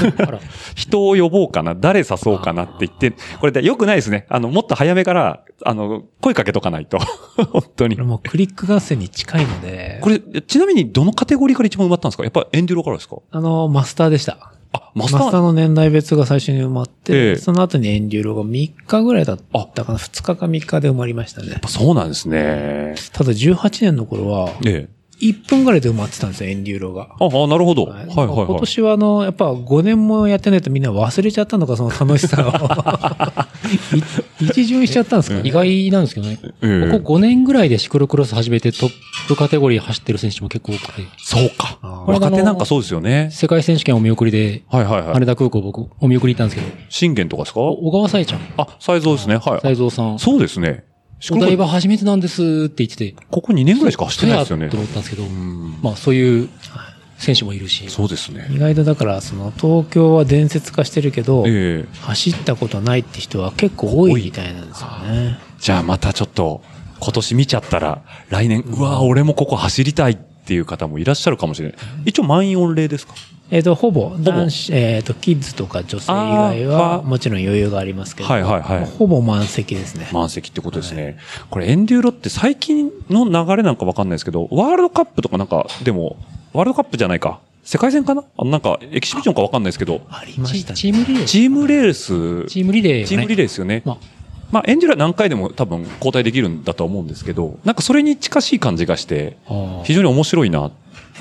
人を呼ぼうかな、誰誘そうかなって言って、これで良くないですね。あの、もっと早めから、あの、声かけとかないと。本当に。もうクリック合戦に近いので、これ、ちなみにどのカテゴリーから一番埋まったんですか？やっぱエンデューロからですか？あの、マスターでした。あ、ママスタースターの年代別が最初に埋まって、ええその後にエンデューロが3日ぐらいだったかな、2日か3日で埋まりましたね。そうなんですね。ただ18年の頃は、ええ。1分ぐらいで埋まってたんですよ、エンデューロが。あ、あ、なるほど。ははいいはいはい。今年はあの、やっぱ5年もやってないとみんな忘れちゃったのか、その楽しさを。い一巡しちゃったんですか？ね。意外なんですけどね。ええここ5年ぐらいでシクロクロス始めてトップカテゴリー走ってる選手も結構多くて、そうか。若手なんかそうですよね。世界選手権お見送りで、はいはいはい。羽田空港僕お見送り行ったんですけど、信玄とかですか？小川さえちゃん、あ、才蔵ですね。はい。才蔵さん、そうですね。おも台場初めてなんですって言ってて、ここ2年ぐらいしか走ってないですよねと。思ったんですけど、うんまあそういう選手もいるし、そうですね。意外とだから、その東京は伝説化してるけど、ええ走ったことないって人は結構多いみたいなんですよね。じゃあまたちょっと、今年見ちゃったら、来年、うわ俺もここ走りたいっていう方もいらっしゃるかもしれない。一応満員御礼ですか？えっ、と、ほぼ、男子、えっ、と、キッズとか女性以外あは、ーもちろん余裕がありますけど、はいはいはいほぼ満席ですね。満席ってことですね。これエンデューロって最近の流れなんかわかんないですけど、ワールドカップとかなんか、でも、ワールドカップじゃないか。世界戦かな？あのなんか、エキシビジョンかわかんないですけど、ありまチしたね。チームリレーチームレース、チームリレー、ね、チームリレーですよね。まあ、まあ、エンジェルは何回でも多分交代できるんだとは思うんですけど、なんかそれに近しい感じがして、非常に面白いなっ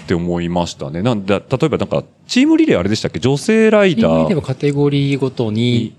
て思いましたね。なんで、例えばなんか、チームリレーあれでしたっけ？女性ライダチームリレーはー。カテゴリーごとに、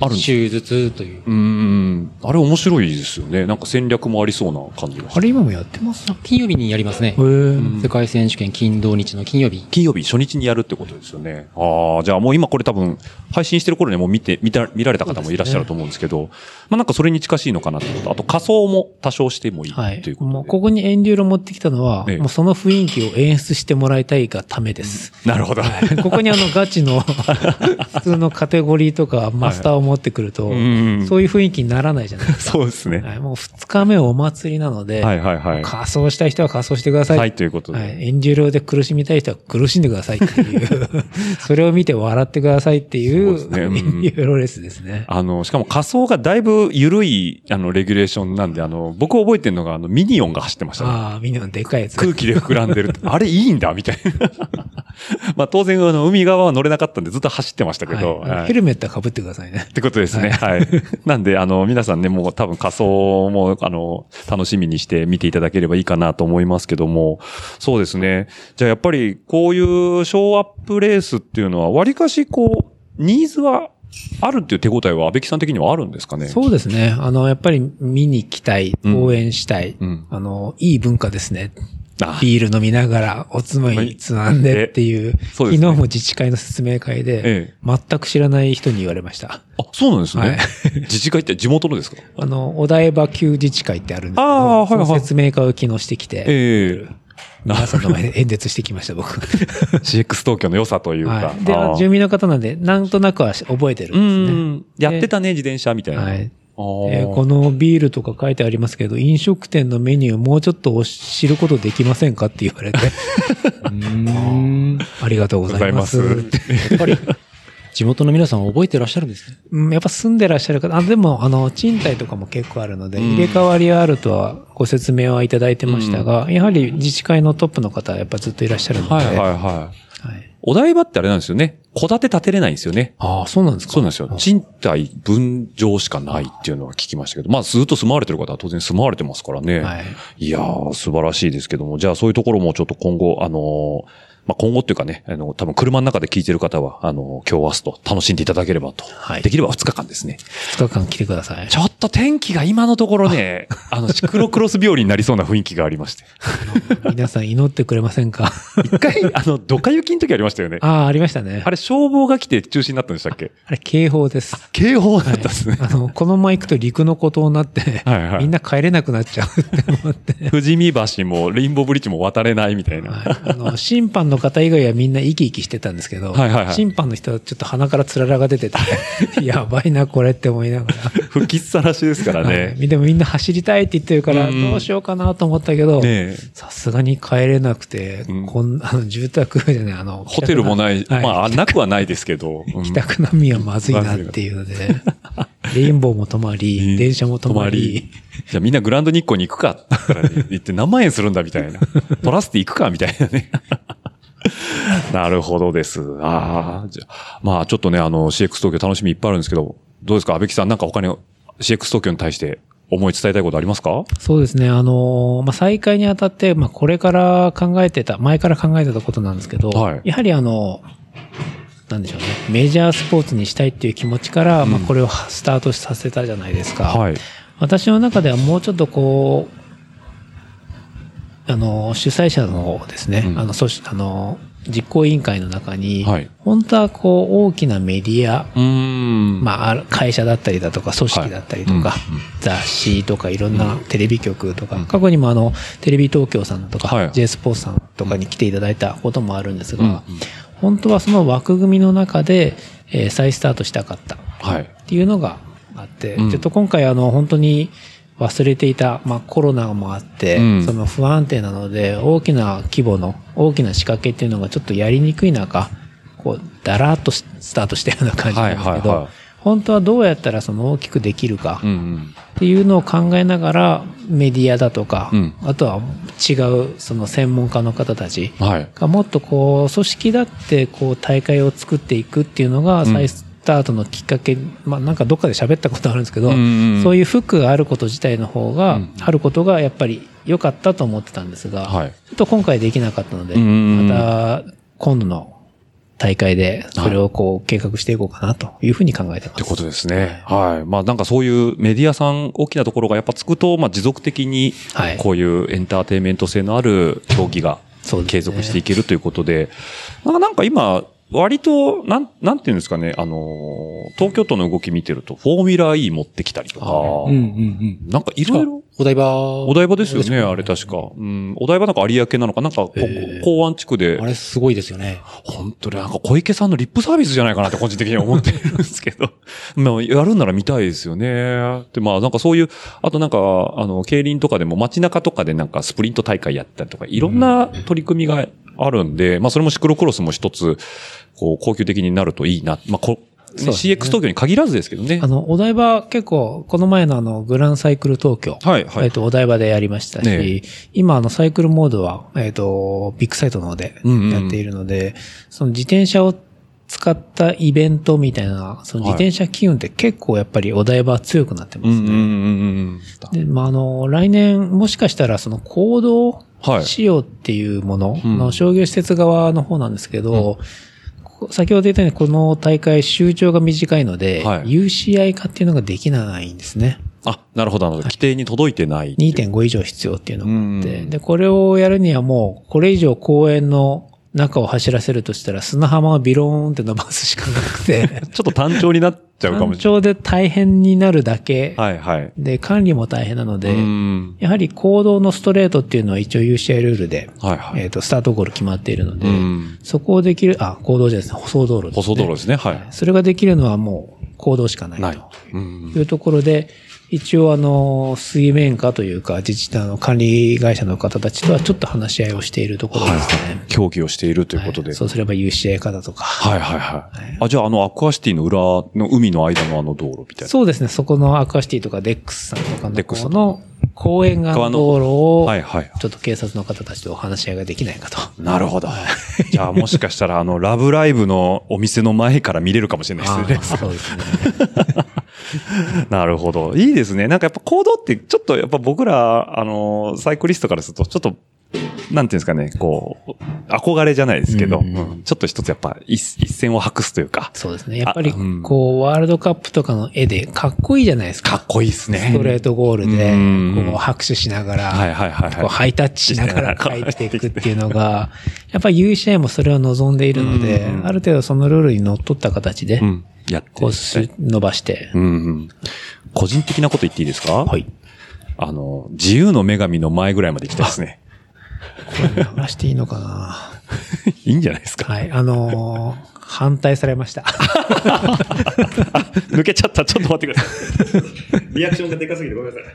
あるんです週ずつという。うーん。あれ面白いですよね。なんか戦略もありそうな感じがして。あれ今もやってます？あ金曜日にやりますね世界選手権金土日の金曜日。金曜日初日にやるってことですよね。ああ、じゃあもう今これ多分配信してる頃にはもう見て、見た、見られた方もいらっしゃると思うんですけど、まあなんかそれに近しいのかなってこと。あと仮装も多少してもいいはいという。ことで。もうここにエンデューロ持ってきたのは、ええもうその雰囲気を演出してもらいたいがためです。なるほど。ここにあのガチの 普通のカテゴリーとかマスターを持ってくると、うんそういう雰囲気にならないじゃないですか。そうですね。はい、もう2日目お祭りなので、はいはいはい。仮装したい人は仮装してください。はい、ということで。はい。エンジューロで苦しみたい人は苦しんでくださいっていう、それを見て笑ってくださいっていう、そうですねうんエンジューロレースですね。あの、しかも仮想がだいぶ緩い、あの、レギュレーションなんで、あの、僕覚えてるのが、あの、ミニオンが走ってましたね。ああ、みんなのでかいやつ。空気で膨らんでる。あれいいんだみたいな。まあ当然、あの、海側は乗れなかったんでずっと走ってましたけど。はいはいヘルメットは被ってくださいねっ。てことですね。はい。なんで、あの、皆さんね、もう多分仮装も、あの、楽しみにして見ていただければいいかなと思いますけども、そうですね。じゃあやっぱり、こういうショーアップレースっていうのは、割かしこう、ニーズはあるっていう手応えは、安倍木さん的にはあるんですかね？そうですね。あの、やっぱり見に来たい、うん応援したい、うんあの、いい文化ですね。あビール飲みながら、おつまみつまんでっていう、昨日も自治会の説明会で、え全く知らない人に言われました。あ、そうなんですね。はい 自治会って地元のですか？あの、お台場旧自治会ってあるんですけど、あーはいはい説明会を昨日してきて、ええ皆さんの前で演説してきました、僕。CX 東京の良さというか。はい。で住民の方なんで、なんとなくは覚えてるうんですね。ん。やってたね、自転車みたいな。はい。えーこのビールとか書いてありますけど、飲食店のメニューもうちょっと知ることできませんかって言われて、うん。ありがとうございます。ございますやっぱり、地元の皆さん覚えてらっしゃるんですね。うんやっぱ住んでらっしゃる方、あ、でも、あの、賃貸とかも結構あるので、うん入れ替わりはあるとはご説明はいただいてましたが、やはり自治会のトップの方はやっぱずっといらっしゃるので、はいはいはい。はいお台場ってあれなんですよね。戸建て建てれないんですよね。ああ、そうなんですかそうなんですよ。賃貸分譲しかないっていうのは聞きましたけど、まあずっと住まわれてる方は当然住まわれてますからね。はい。いやー、素晴らしいですけども、じゃあそういうところもちょっと今後、あのーまあ、今後っていうかね、あの、多分車の中で聞いてる方は、あの、今日明日と楽しんでいただければと。はいできれば2日間ですね。2日間来てください。ちょっと天気が今のところね、あの、シクロクロス日和になりそうな雰囲気がありまして。皆さん祈ってくれませんか？一回、あの、ドカ雪の時ありましたよね。ああ、ありましたね。あれ、消防が来て中止になったんでしたっけ？あれ、警報です。警報だったんですね。あの、このまま行くと陸の孤島になって、はいはいみんな帰れなくなっちゃうって思って。富士見橋もレインボーブリッジも渡れないみたいな。はい、あの、審判の方以外はみんな生き生きしてたんですけど、はいはいはい。審判の人はちょっと鼻からつららが出てて、やばいな、これって思いながら。吹きっさらしですからはい。ね。でもみんな走りたいって言ってるから、うん。どうしようかなと思ったけど、さすがに帰れなくて、うん。こんあの住宅じゃない、あの、ホテルもない、はい。まあ、なくはないですけど。うん。帰宅難民はまずいなっていうので、レインボーも止まり、電車も止まり、じゃあみんなグランド日光に行くかって言って何万円するんだみたいな。トラスティ行くかみたいなね。なるほどです。ああ、じゃあ、まあちょっとね、あの CX 東京楽しみいっぱいあるんですけど、どうですか？安倍木さんなんか他に CX 東京に対して思い伝えたいことありますか？そうですね。あの、まあ、再開にあたって、まあ、これから考えてた、前から考えてたことなんですけど、はいやはりあの、なんでしょうね。メジャースポーツにしたいっていう気持ちから、まあ、これをスタートさせたじゃないですか。はい。私の中ではもうちょっとこう、あの、主催者のですね、うん。あの、組織あの、実行委員会の中に、はい。本当はこう、大きなメディア、うーん。まあある、会社だったりだとか、組織だったりとか、はい。うん。雑誌とか、いろんなテレビ局とか、過去にもあの、テレビ東京さんとか、はい。J スポーツさんとかに来ていただいたこともあるんですが、うんうん。本当はその枠組みの中で、えー再スタートしたかったはい。っていうのがあって、うん。ちょっと今回あの、本当に忘れていた、まあコロナもあって、うんその不安定なので、大きな規模の、大きな仕掛けっていうのがちょっとやりにくい中、こう、だらーっとススタートしたような感じなんですけど、はいはいはい本当はどうやったらその大きくできるか。っていうのを考えながら、メディアだとか、うんあとは違うその専門家の方たちはい。がもっとこう、組織だってこう大会を作っていくっていうのがうん再スタートのきっかけ、まあなんかどっかで喋ったことあるんですけど、うんうんそういうフックがあること自体の方が、うんあることがやっぱり良かったと思ってたんですが、はい。ちょっと今回できなかったので、うんうんうんまた今度の大会でそれをこう計画していこうかなというふうに考えてます。ってことですね。はい。まあなんかそういうメディアさん大きなところがやっぱつくと、まあ持続的にはいこういうエンターテインメント性のある競技が継続していけるということで、なんかなんか今、割と、なん、なんていうんですかね、あのー、東京都の動き見てると、フォーミュラ E 持ってきたりとか、うんうんうん。なんかいろいろ、お台場。お台場ですよね、あれ確か。うん、お台場なんか有明なのか、なんかこ、港湾地区であ、れすごいですよね。本当になんか小池さんのリップサービスじゃないかなって個人的には思ってるんですけど。まあ、やるんなら見たいですよね。で、まあなんかそういう、あとなんか、あの、競輪とかでも街中とかでなんかスプリント大会やったりとか、いろんな取り組みがあるんで、まあそれもシクロクロスも一つ、こう、高級的になるといいな。まあこ、ね CX 東京に限らずですけどねあ。の、お台場結構、この前のあの、グランサイクル東京。はいはいえっと、お台場でやりましたし、ね今あの、サイクルモードは、えっと、ビッグサイトの方でうんうんやっているので、その自転車を使ったイベントみたいな、その自転車機運って結構やっぱりお台場は強くなってますね。うんうんうんうんで、まあ、あの、来年、もしかしたら、その行動はい。仕様っていうものうん。の商業施設側の方なんですけど、こ先ほど言ったように、この大会、周長が短いので、はい。UCI 化っていうのができないんですね。あ、なるほど、なるほど。規定に届いてない。2.5以上必要っていうのがあって、うん。で、これをやるにはもう、これ以上公園の中を走らせるとしたら、砂浜をビローンって伸ばすしかなくて、ちょっと単調になっちゃうかも単しれ調で大変になるだけ、ない。はいはい。で、管理も大変なので、うん。やはり行動のストレートっていうのは一応 UCI ルールで、はいはい。えっ、と、スタートゴール決まっているので、うんそこをできる、あ、行動じゃないですね、舗装道路です、ね。舗装道路ですね。はい。それができるのはもう行動しかないと。ない。うんというところで、一応あの、水面下というか、自治体の管理会社の方たちとはちょっと話し合いをしているところですね。協議をしているということで。はいそうすれば UCI 化だとか。はいはいはい。あ、じゃああのアクアシティの裏の海の間のあの道路みたいな。そうですね、そこのアクアシティとかデックスさんとかの方の公園側の道路を、はいはい。ちょっと警察の方たちとお話し合いができないかと。なるほど。じゃあもしかしたらあの、ラブライブのお店の前から見れるかもしれないあですね。ーそうですね。なるほど。いいですね。なんかやっぱ行動ってちょっとやっぱ僕ら、あの、サイクリストからするとちょっと、なんていうんですかね、こう、憧れじゃないですけど、うんうんちょっと一つやっぱ一一線を画すというか、そうですね。やっぱりあうん、こう、ワールドカップとかの絵でかっこいいじゃないですか。かっこいいですね。ストレートゴールでうん、こう、拍手しながら、はいはいはいはいこうハイタッチしながら 帰っていくっていうのが、やっぱり UCI もそれを望んでいるのでう、んある程度そのルールにのっとった形でう、ん。やってこうす、伸ばしてう、んうん。個人的なこと言っていいですか？はい。あの、自由の女神の前ぐらいまで行きたいですね。これ流していいのかな？いいんじゃないですか。はい。あのー反対されました。抜けちゃった。ちょっと待ってください。リアクションがでかすぎてごめんなさ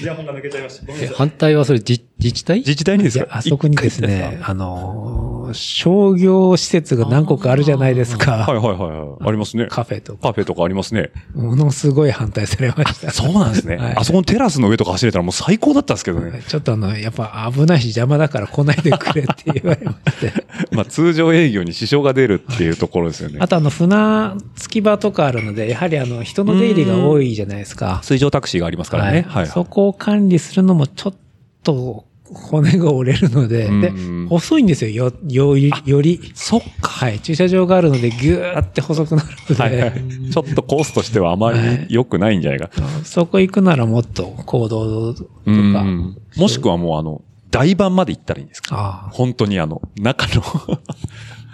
い。イヤホンが抜けちゃいました。反対はそれ自自治体？自治体にですか？あそこにですね、あのー商業施設が何個かあるじゃないですか。はいはいはいはい。ありますね。カフェとか。カフェとかありますね。ものすごい反対されました。そうなんですね。はいあそこのテラスの上とか走れたらもう最高だったんですけどね。ちょっとあの、やっぱ危ないし邪魔だから来ないでくれって言われまして。まあ通常営業に支障が出るっていうところですよね あ。とあの、船着き場とかあるので、やはりあの、人の出入りが多いじゃないですか。水上タクシーがありますからね。はい。そこを管理するのもちょっと骨が折れるので、でうん、細いんですよ、よ、より、より。そっか。はい。駐車場があるので、ぎゅーって細くなるので、はいはい。ちょっとコースとしてはあまり良くないんじゃないか。そこ行くならもっと行動とか、うんもしくはもうあの、台盤まで行ったらいいんですか？あ本当にあの、中の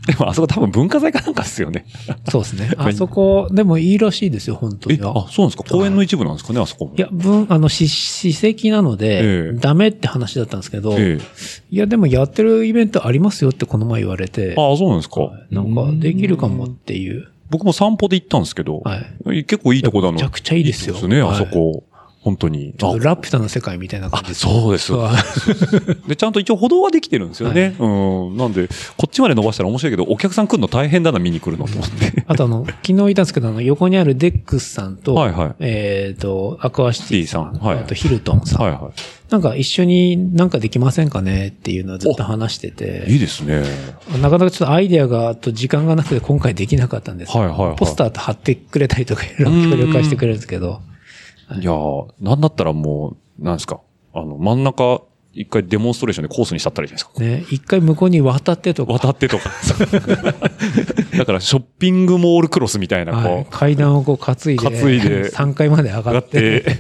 でもあそこ多分文化財かなんかですよね。あ、そうですね。あそこ、でもいいらしいですよ、本当えに。、あ、そうなんですか？公園の一部なんですかね、あそこも。いや、分、あの、し史跡なので、ええダメって話だったんですけど、ええ。いや、でもやってるイベントありますよってこの前言われて、ああ、そうなんですか。なんかできるかもっていう。僕も散歩で行ったんですけど、はい結構いいとこだの。めちゃくちゃいいですよですね、はいあそこ。本当に。ちょっとラピュタの世界みたいな感じあ、そうです。はい で、ちゃんと一応歩道はできてるんですよね。うん。なんで、こっちまで伸ばしたら面白いけど、お客さん来るの大変だな、見に来るのと思って。あとあの、昨日いたんですけど、あの、横にあるデックスさんと、はいはいえっ、と、アクアシティさん、はいあとヒルトンさん、はいはなんか一緒になんかできませんかねっていうのをずっと話してい。いて、いですね。なかなかちょっとアイデアがと時間がなくて今回できなかったんですはいはいはいポスターと貼ってくれたりとかいろいろ協力はしてくれるんですけど、いやー、なんだったらもう、なんですか？あの、真ん中、一回デモンストレーションでコースにしちゃったらいいじゃないですか。ね、一回向こうに渡ってとか、渡ってとか。だから、ショッピングモールクロスみたいな、はいこう、階段をこう担いで、担いで3階まで上上がっ、てて、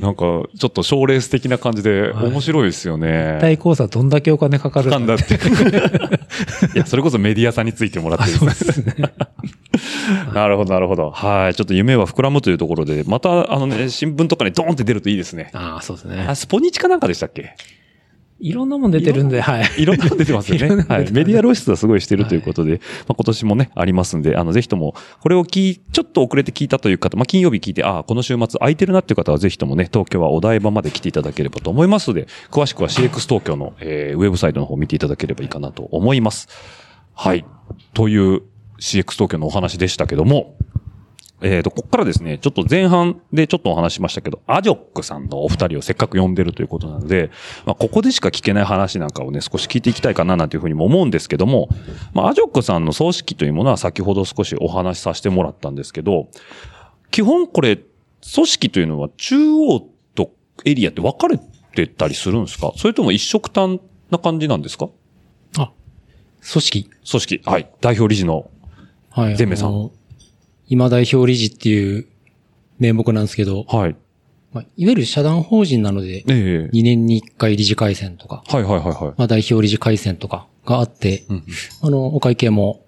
なんか、ちょっと賞レース的な感じで、はい面白いですよね。対コースはどんだけお金かかるかんだって。いや、それこそメディアさんについてもらってるんですね。なるほど、なるほど。はい。ちょっと夢は膨らむというところで、また、あのね、新聞とかにドーンって出るといいですね。ああ、そうですねあ、。スポニチかなんかでしたっけ？いろんなもん出てるんで、はい。いろんなの出てますよね。はい。メディア露出はすごいしてるということで、まあ、今年もね、ありますんで、あの、ぜひとも、これを聞い、ちょっと遅れて聞いたという方、まあ、金曜日聞いて、ああ、この週末空いてるなっていう方は、ぜひともね、東京はお台場まで来ていただければと思いますので、詳しくは CX 東京の、えーウェブサイトの方を見ていただければいいかなと思います。はい。という CX 東京のお話でしたけども、えっ、と、ここからですね、ちょっと前半でちょっとお話しましたけど、アジョックさんのお二人をせっかく呼んでるということなので、まあ、ここでしか聞けない話なんかをね、少し聞いていきたいかななんていうふうにも思うんですけども、まあ、アジョックさんの葬式というものは先ほど少しお話しさせてもらったんですけど、基本これ、組織というのは中央とエリアって分かれてたりするんですか？それとも一色単な感じなんですか？あ、組織。組織。はい。代表理事の。はい。ゼンメさん今代表理事っていう名目なんですけど、はい。まあ、いわゆる社団法人なので、ええ2年に1回理事会選とか、はいはいはいはい。まあ、代表理事会選とかがあって、うんうんあの、お会計も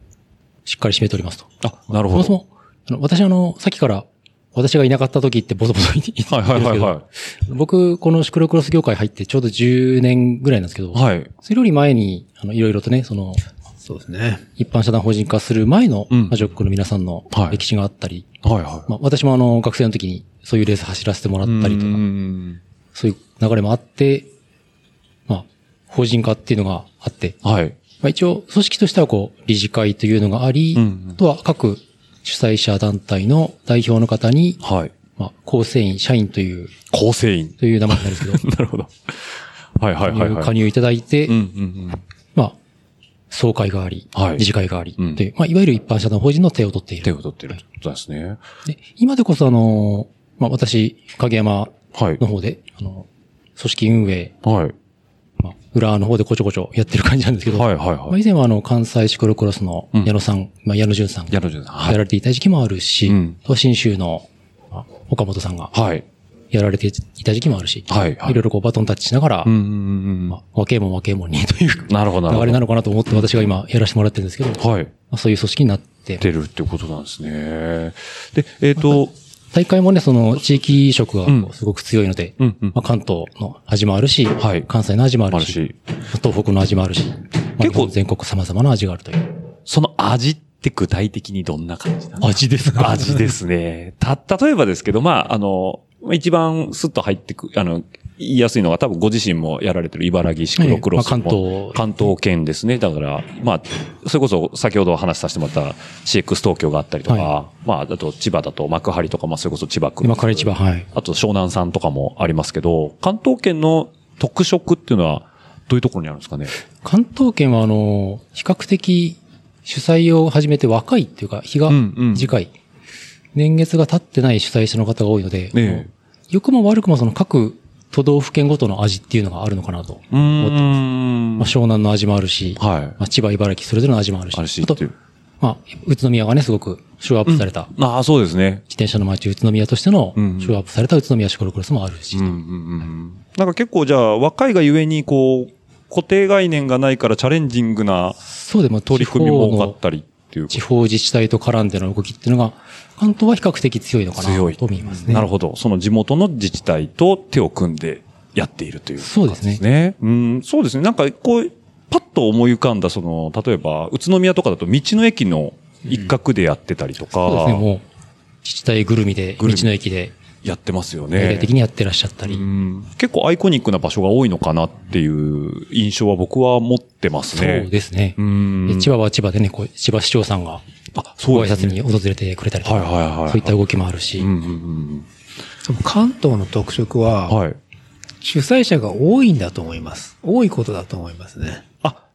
しっかり締めておりますと。あ、なるほど。そもそも、あの私あの、さっきから、私がいなかった時ってボソボソ言ってんですけど、はいはいは僕、このシクロクロス業界入ってちょうど10年ぐらいなんですけど、い。はい。それより前に、あの、いろいろとね、その、そうですね。一般社団法人化する前の、うんマジョックの皆さんのはい歴史があったり、はいはい。まあ、私もあの、学生の時にそういうレース走らせてもらったりとうか、んそういう流れもあって、まあ、法人化っていうのがあって、はい。まあ、一応、組織としてはこう、理事会というのがあり、うんあとは各主催者団体の代表の方に、はい。まあ、構成員、社員という、構成員。という名前になるんですけど、なるほど。はいはいはいはい。加入いただいて、うんうんまあ、総会があり、はい理事会があり、うんという、まあ、いわゆる一般社団法人の手を取ってい手る。を取ってるってことですね。で今でこそあの、まあ、私、影山はいの。方で、あの、組織運営、はい。まあ、裏の方でこちょこちょやってる感じなんですけど、はいはいまあ、はい。以前はあの、関西シクロクロスのうん矢野さん、まあ、矢野淳さんが矢野淳さんはいやられていた時期もあるし、うんあとは新州の、まあ岡本さんがはい。やられていた時期もあるし、はいはいいろいろこうバトンタッチしながら、うんうんうんまあ、若えもん若えもんにというなるほど。流れなのかなと思って私が今やらせてもらってるんですけど、まはい。あ、そういう組織になって、出るってことなんですね。で、えっと、大会もね、その地域色がうんすごく強いので、うんうんまあ、関東の味もあるし、はい関西の味もあるし、東北の味もあるし、まあ結構全国様々な味があるという。その味って具体的にどんな感じなんですか味ですか？味ですね。た、例えばですけど、まあ、あの、一番スッと入ってく、あの、言いやすいのが多分ご自身もやられてる茨城シクロクロスも、ええまあ関東関東圏ですね。だから、まあ、それこそ先ほど話させてもらった CX 東京があったりとか、はまあ、あと千葉だと幕張とか、まあ、それこそ千葉区。今から千葉、はい。あと湘南さんとかもありますけど、関東圏の特色っていうのはどういうところにあるんですかね？関東圏はあの、比較的主催を始めて若いっていうか、日がうんうん短い。年月が経ってない主催者の方が多いので、ええ良くも悪くもその各都道府県ごとの味っていうのがあるのかなと。うーん。まあ、湘南の味もあるし、はいまあ、千葉、茨城、それぞれの味もあるし。あるしとっていう、まあ、宇都宮がね、すごくショーアップされた、自ああ、そうですね。転車の街宇都宮としての、シうんョーアップされた宇都宮シクロクロスもあるし、うんうんうんなんか結構じゃあ若いがゆえにこう、固定概念がないからチャレンジングなそうでも取り組みも多かったりっていう。地方自治体と絡んでの動きっていうのが、関東は比較的強いのかな強いと思いますね。なるほど。その地元の自治体と手を組んでやっているという、そうですねね。うん、そうですね。なんかこう、パッと思い浮かんだその、例えば宇都宮とかだと道の駅の一角でやってたりとか、そうですね、もう、自治体ぐるみで、道の駅で、やってますよ大ね々。的にやってらっしゃったり、うん結構アイコニックな場所が多いのかなっていう印象は僕は持ってますそうね。ですね。うんで千葉は千葉でね、こう、千葉市長さんが、あ、そご挨うですね。拶に訪れてくれたりとか、はいはいはいはいそういった動きもあるし、うんうんうんその関東の特色うんは、はい。主催者が多いんだと思います。多いことだと思いますね。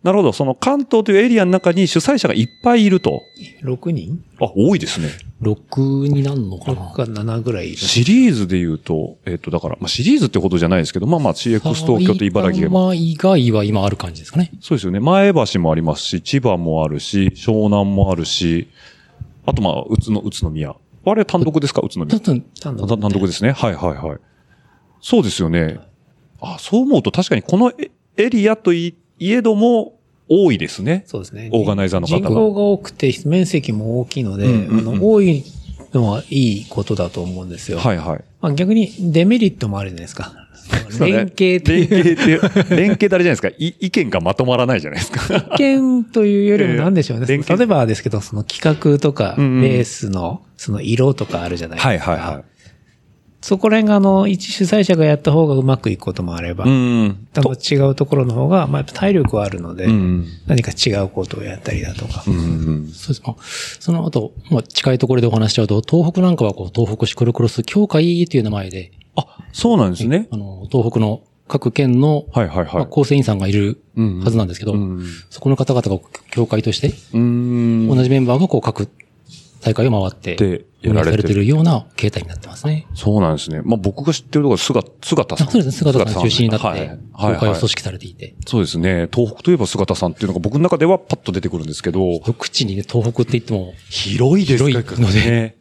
あ、なるほど。その関東というエリアの中に主催者がいっぱいいると。6人？あ、多いですね。6になるのかな ?6 か7ぐらいいる。シリーズで言うと、えっ、と、だから、まあ、シリーズってことじゃないですけど、まあまあ CX 東京と茨城が、まあ、以外は今ある感じですかね。そうですよね。前橋もありますし、千葉もあるし、湘南もあるし、あとまあ、宇都、宇都宮。あれ単独ですか？宇都宮。単単単独ですね。はいはいはい。そうですよね。あ、そう思うと確かにこのエエリアといいえども多いですね。そうですね。オーガナイザーの方が人口が多くて、面積も大きいので、うんうんうんあの、多いのはいいことだと思うんですよ。はいはい。まあ、逆にデメリットもあるじゃないですか。連携っていう。連携って 連携ってあれじゃないですか。い意見がまとまらないじゃないですか。意見というよりも何でしょうね。ええ連携例えばですけど、その企画とか、うんうんレースの、その色とかあるじゃないですか。はいはいはい。そこら辺があの、一主催者がやった方がうまくいくこともあれば、うん。多分違うところの方が、まあ、やっぱ体力はあるので、うん。何か違うことをやったりだとか。うん。そうです。あその後、まあ、近いところでお話しちゃうと、東北なんかはこう、東北シクロクロス協会という名前で、あ、そうなんですね。あの、東北の各県の、はいはいはい。まあ構成員さんがいるうんはずなんですけど、うん。そこの方々が協会として、うん。同じメンバーがこう、各大会を回って、で、や運られてる。ような形態になってますね。そうなんですね。まあ僕が知ってるところは姿、姿さん。あそうですね、姿さん中心になって、はい。はい協会をはい組織されていて、そうですね。東北といえば姿さんっていうのが僕の中ではパッと出てくるんですけど、一口にね、東北って言っても、広いです広いのでね。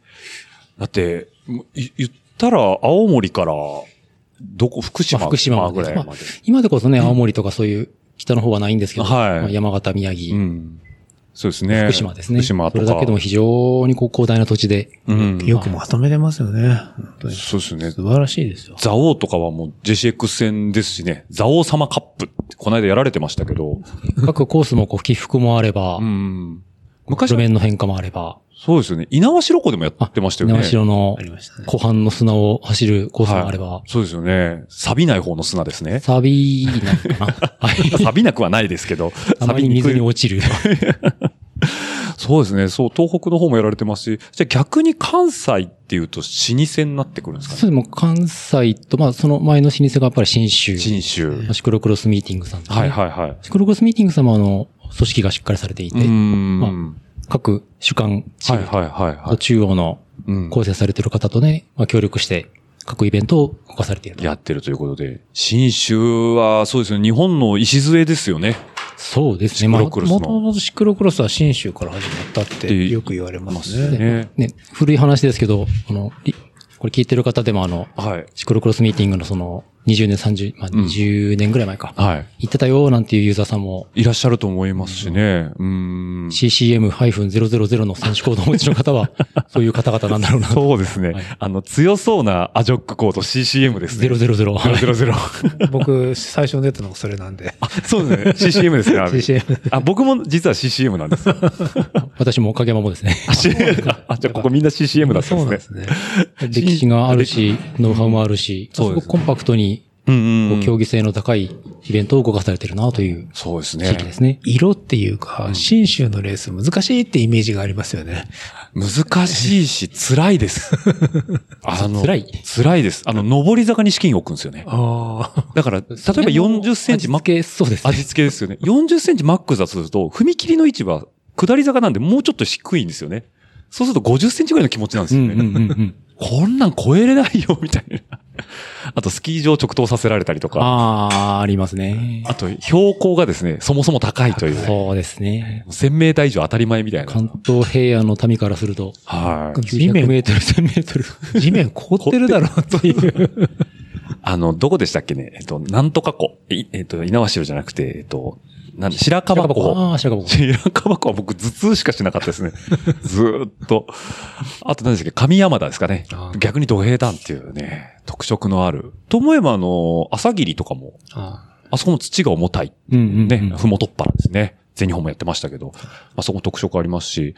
だって、言ったら青森から、どこ、福島まあ福島ぐらいまで。今でこそね、青森とかそういう北の方はないんですけど、はいまあ山形、宮う城、ん。そうですね。福島ですね。福島とか。それだけでも非常にこう広大な土地で、うん。よくまとめてますよね。そうですね。素晴らしいですよ。ザオとかはもう JCX 戦ですしね。ザオ様カップってこの間やられてましたけど。各コースもこう起伏もあれば、うん。昔路は、面の変化もあれば、そうですよね。稲葉ロコでもやってましたよね。稲城のありましたね。湖畔の砂を走るコースもあれば、はいそうですよね。錆びない方の砂ですね。サビなのかなはい。錆びなくはないですけど。たまに水にい。落ちる。そうですね。そう、東北の方もやられてますし、じゃあ逆に関西っていうと老舗になってくるんですかね？そうでも関西と、まあその前の老舗がやっぱり新州。新州。シクロクロスミーティングさんですね。はいはいはい。シクロクロスミーティングさんもあの、組織がしっかりされていて、うーん。各主幹チームはいはいはい。中央のうん構成されている方とね、まあ協力して各イベントを動かされていると。やってるということで。新州は、そうですよ。日本の礎ですよね。そうですね。まあ。もともとシクロクロスは新州から始まったってよく言われますね。ね。ね、古い話ですけど、あの、りこれ聞いてる方でもあの、はい。シクロクロスミーティングのその、20年、30、まあ、うん20年ぐらい前か。はい。言ってたよ、なんていうユーザーさんも、いらっしゃると思いますしね。うーん。CCM-000 の選手コードをお持ちの方は、そういう方々なんだろうな。そうですね。はいあの、強そうなアジョックコード CCM ですね。000。はい000。僕、最初に出たのがそれなんで。そうですね。CCM ですね。CCM。あ、僕も実は CCM なんですよ。私も影山もですね。あ、じゃあここみんな CCM だったそんですね。うなんですね。歴史があるし、ノウハウもあるし、すそうですねごくコンパクトに、うん競技性の高いイベントを動かされてるなというそうです地域でね。すね。色っていうか、新州のレース難しいってイメージがありますよね。難しいし、辛いです。あの、辛い？辛いです。あの、上り坂に資金を置くんですよね。ああ。だから、例えば40センチ味付けそうですね。味付けですよね。40センチマックスだとすると、踏切の位置は下り坂なんでもうちょっと低いんですよね。そうすると50センチぐらいの気持ちなんですよね。こんなん超えれないよ、みたいな。あと、スキー場直投させられたりとか。ああ、ありますね。あと、標高がですね、そもそも高いというね。そうですね。1000メーター以上当たり前みたいな。関東平野の民からすると、はい。地面900メートル、1000メートル。地面凍ってるだろうっていう。あの、どこでしたっけねえっと、なんとか湖。いえっと、稲葉城じゃなくて、えっと、なんで、白樺湖。ああ、白樺湖。白樺湖は僕頭痛しかしなかったですね。ずーっと。あと何でしたっけ上山田ですかね逆に土平坦っていうね、特色のある。と思えばあの、朝霧とかも、ああそこも土が重たい。うんうんうんね、ふもとっぱなんですね。全日本もやってましたけど、まあそこも特色ありますし。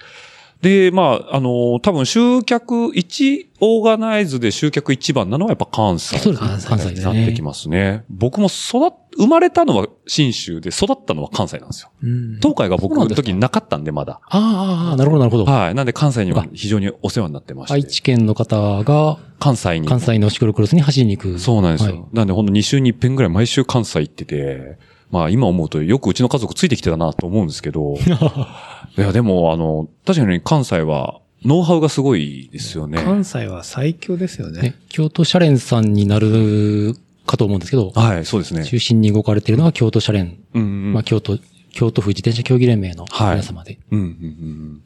で、まあ、あの、多分集客1、オーガナイズで集客1番なのはやっぱ関西。そうですね関西ですねなってきますね。僕も育っ、生まれたのは新州で育ったのは関西なんですよ。うん。東海が僕の時になかったんでまだ。ああなるほど、なるほど。はい。なんで関西には非常にお世話になってまして。愛知県の方が関西に。関西のシクロクロスに走りに行く。そうなんですよ。はいなんでほんと2週に1遍ぐらい毎週関西行ってて、まあ今思うとよくうちの家族ついてきてたなと思うんですけど、いやでもあの、確かに関西はノウハウがすごいですよね。関西は最強ですよねね。京都シャレンさんになるかと思うんですけど、はい、そうですね。中心に動かれているのは京都シャレン。うんうん。まあ、京都、京都府自転車競技連盟の皆様で。うんうんうんうん。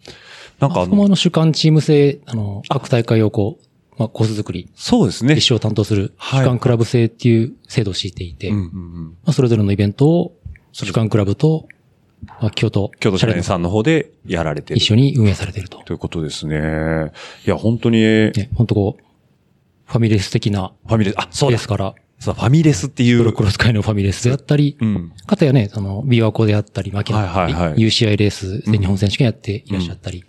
なんかあそこもあの主幹チーム制、あの、各大会をこう、まあ、コース作り、そうですね。決勝を担当するはい主幹クラブ制っていう制度を敷いていて、まうんうんうん。あ、それぞれのイベントを主幹クラブと、まあ、京都、京都シャレンンさんの方でやられてる。一緒に運営されていると。ということですね。いや、本当に、ね、本当こう、ファミレス的なファミレス、あ、そうだケース。から、そう、ファミレスっていう。クロス界のファミレスであったり、うん。かたやね、その、琵琶湖であったり、牧野であったり、はいはいはい UCI レースで日本選手権やっていらっしゃったり、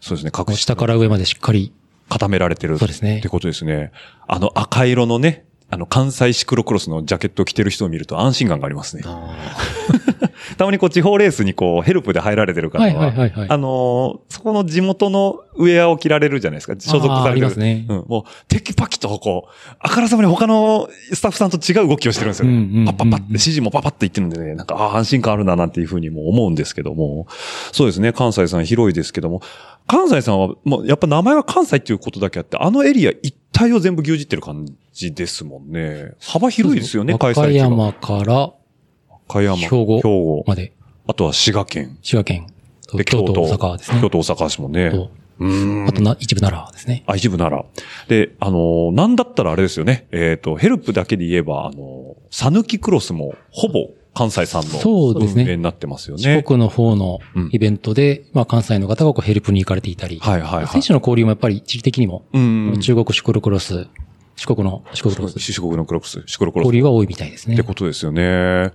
そうですね、隠し下から上までしっかり固められてる。そうですねってことですね。あの赤色のね、あの関西シクロクロスのジャケットを着てる人を見ると安心感がありますね。たまにこう地方レースにこうヘルプで入られてる方は、はいはいはいはいあのーそこの地元のウェアを着られるじゃないですか。所属されてる。あーありますねうん。もう、テキパキとこう、あからさまに他のスタッフさんと違う動きをしてるんですよね。うんうんうんうんパッパッパって指示もパパッって言ってるんでね、なんか、ああ、安心感あるななんていうふうにも思うんですけども。そうですね、関西さん広いですけども。関西さんは、もうやっぱ名前は関西っていうことだけあって、あのエリア一帯を全部牛耳ってる感じですもんね。幅広いですよね、開和歌催地が。山から和歌山。兵庫兵庫。まで、あとは滋賀県。滋賀県とで、京都、大阪ですね。京都、大阪市もね。とうんあとな、一部奈良ですね。あ、一部なら。で、あのーなんだったらあれですよね。えっ、と、ヘルプだけで言えば、あのー、サヌキクロスも、ほぼ関西さんのそうですね運営になってますよね。四国の方のうんイベントで、まあ関西の方がこうヘルプに行かれていたり、はいはいはい。選手の交流もやっぱり地理的にも、うん。中国シクロクロス、四国のシクロクロス、四国のクロス、シクロクロス交流が多いみたいですねって。ことですよね。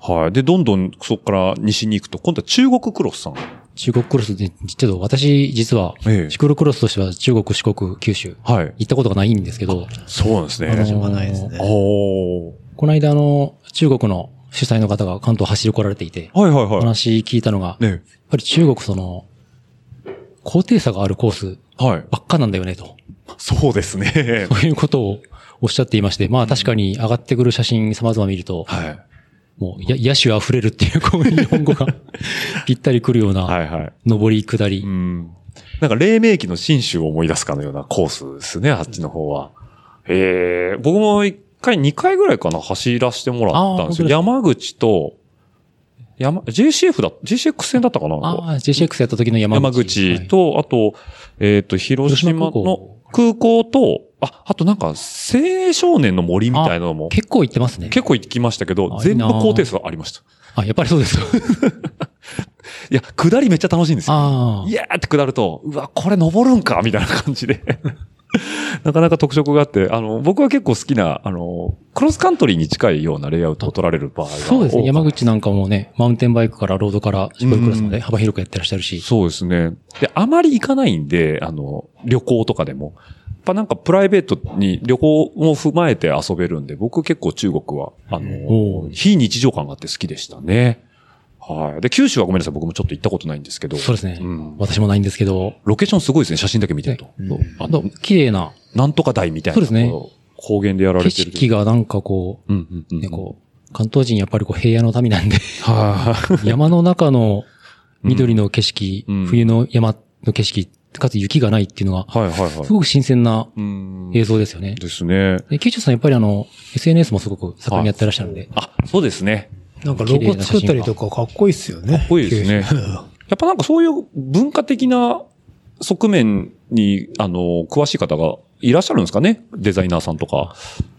はい。で、どんどんそこから西に行くと、今度は中国クロスさん。中国クロスで、ちょっと私実はええ、シクロクロスとしては中国、四国、九州、はい。行ったことがないんですけど、そうなんですね。あのーしょうがないですね。おーこの間あの、中国の主催の方が関東走り来られていて、はいはいはい。話聞いたのが、やっね。ぱり中国その、高低差があるコースはい。ばっかなんだよねと。そうですね。そういうことをおっしゃっていまして、まあ確かに上がってくる写真様々見ると、はい。もうや野手溢れるっていうこう日本語が ぴったりくるような、はいはい。上り下りう。ん。なんか黎明期の新州を思い出すかのようなコースですね、あっちの方は。ええ僕も一回、二回ぐらいかな、走らせてもらったんですよ。山口と、山、JCF だ、JCX 戦だったかなああ、JCX やった時の山山口。口と、あと、えっ、と、広島広島の空港と、あ、あとなんか、青少年の森みたいなのも、結構行ってますね。結構行きましたけど、全部な高低差ありました。あ、やっぱりそうです。いや、下りめっちゃ楽しいんですよ。ああい。やーって下ると、うわ、これ登るんかみたいな感じで。なかなか特色があって、あの、僕は結構好きな、あの、クロスカントリーに近いようなレイアウトを取られる場合がそうですね。山口なんかもね、マウンテンバイクからロードからシクロクロスまでうん幅広くやってらっしゃるし。そうですね。で、あまり行かないんで、あの、旅行とかでも。やっぱなんかプライベートに旅行も踏まえて遊べるんで、僕結構中国は、あおのー、非日常感があって好きでしたね。はい。で、九州はごめんなさい。僕もちょっと行ったことないんですけど。そうですね。うん私もないんですけど、ロケーションすごいですね。写真だけ見てると。うんあの綺麗ななんとか台みたいな。そうですね高原でやられ景てる。色がなんかこうんうんうう、ん。ね、こう、関東人やっぱりこう平野の民なんで、はい。山の中の緑の景色、うん冬の山の景色、かつ雪がないっていうのが、はいはいはい。すごく新鮮なうん映像ですよね。ですね。で、ケイチョさんやっぱりあの、SNS もすごく盛んにやってらっしゃるんで、あ、そうですね。なんかロゴ作ったりとかかっこいいっすよね。かっこいいですねやっぱなんかそういう文化的な側面に、あの、詳しい方がいらっしゃるんですかね？デザイナーさんとか。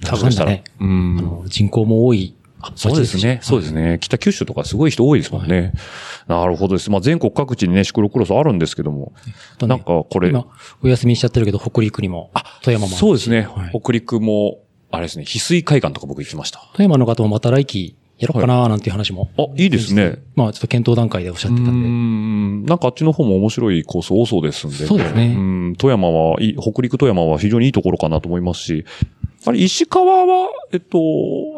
多分だね。うあん。の人口も多い。そうですね。そうですね。北九州とかすごい人多いですもんね。なるほどです。まあ全国各地にね、シクロクロスあるんですけども。ねなんかこれ、今、お休みしちゃってるけど、北陸にも、富山も。そうですねはい。北陸も、あれですね、翡翠海岸とか僕行きました。富山の方もまた来期やろうかななんていう話も。あ、いいですね。まあちょっと検討段階でおっしゃってたんで。んなんかあっちの方も面白いコース多そうですんで。そうですねん富山はいい、北陸富山は非常にいいところかなと思いますし、あれ、石川は、えっと、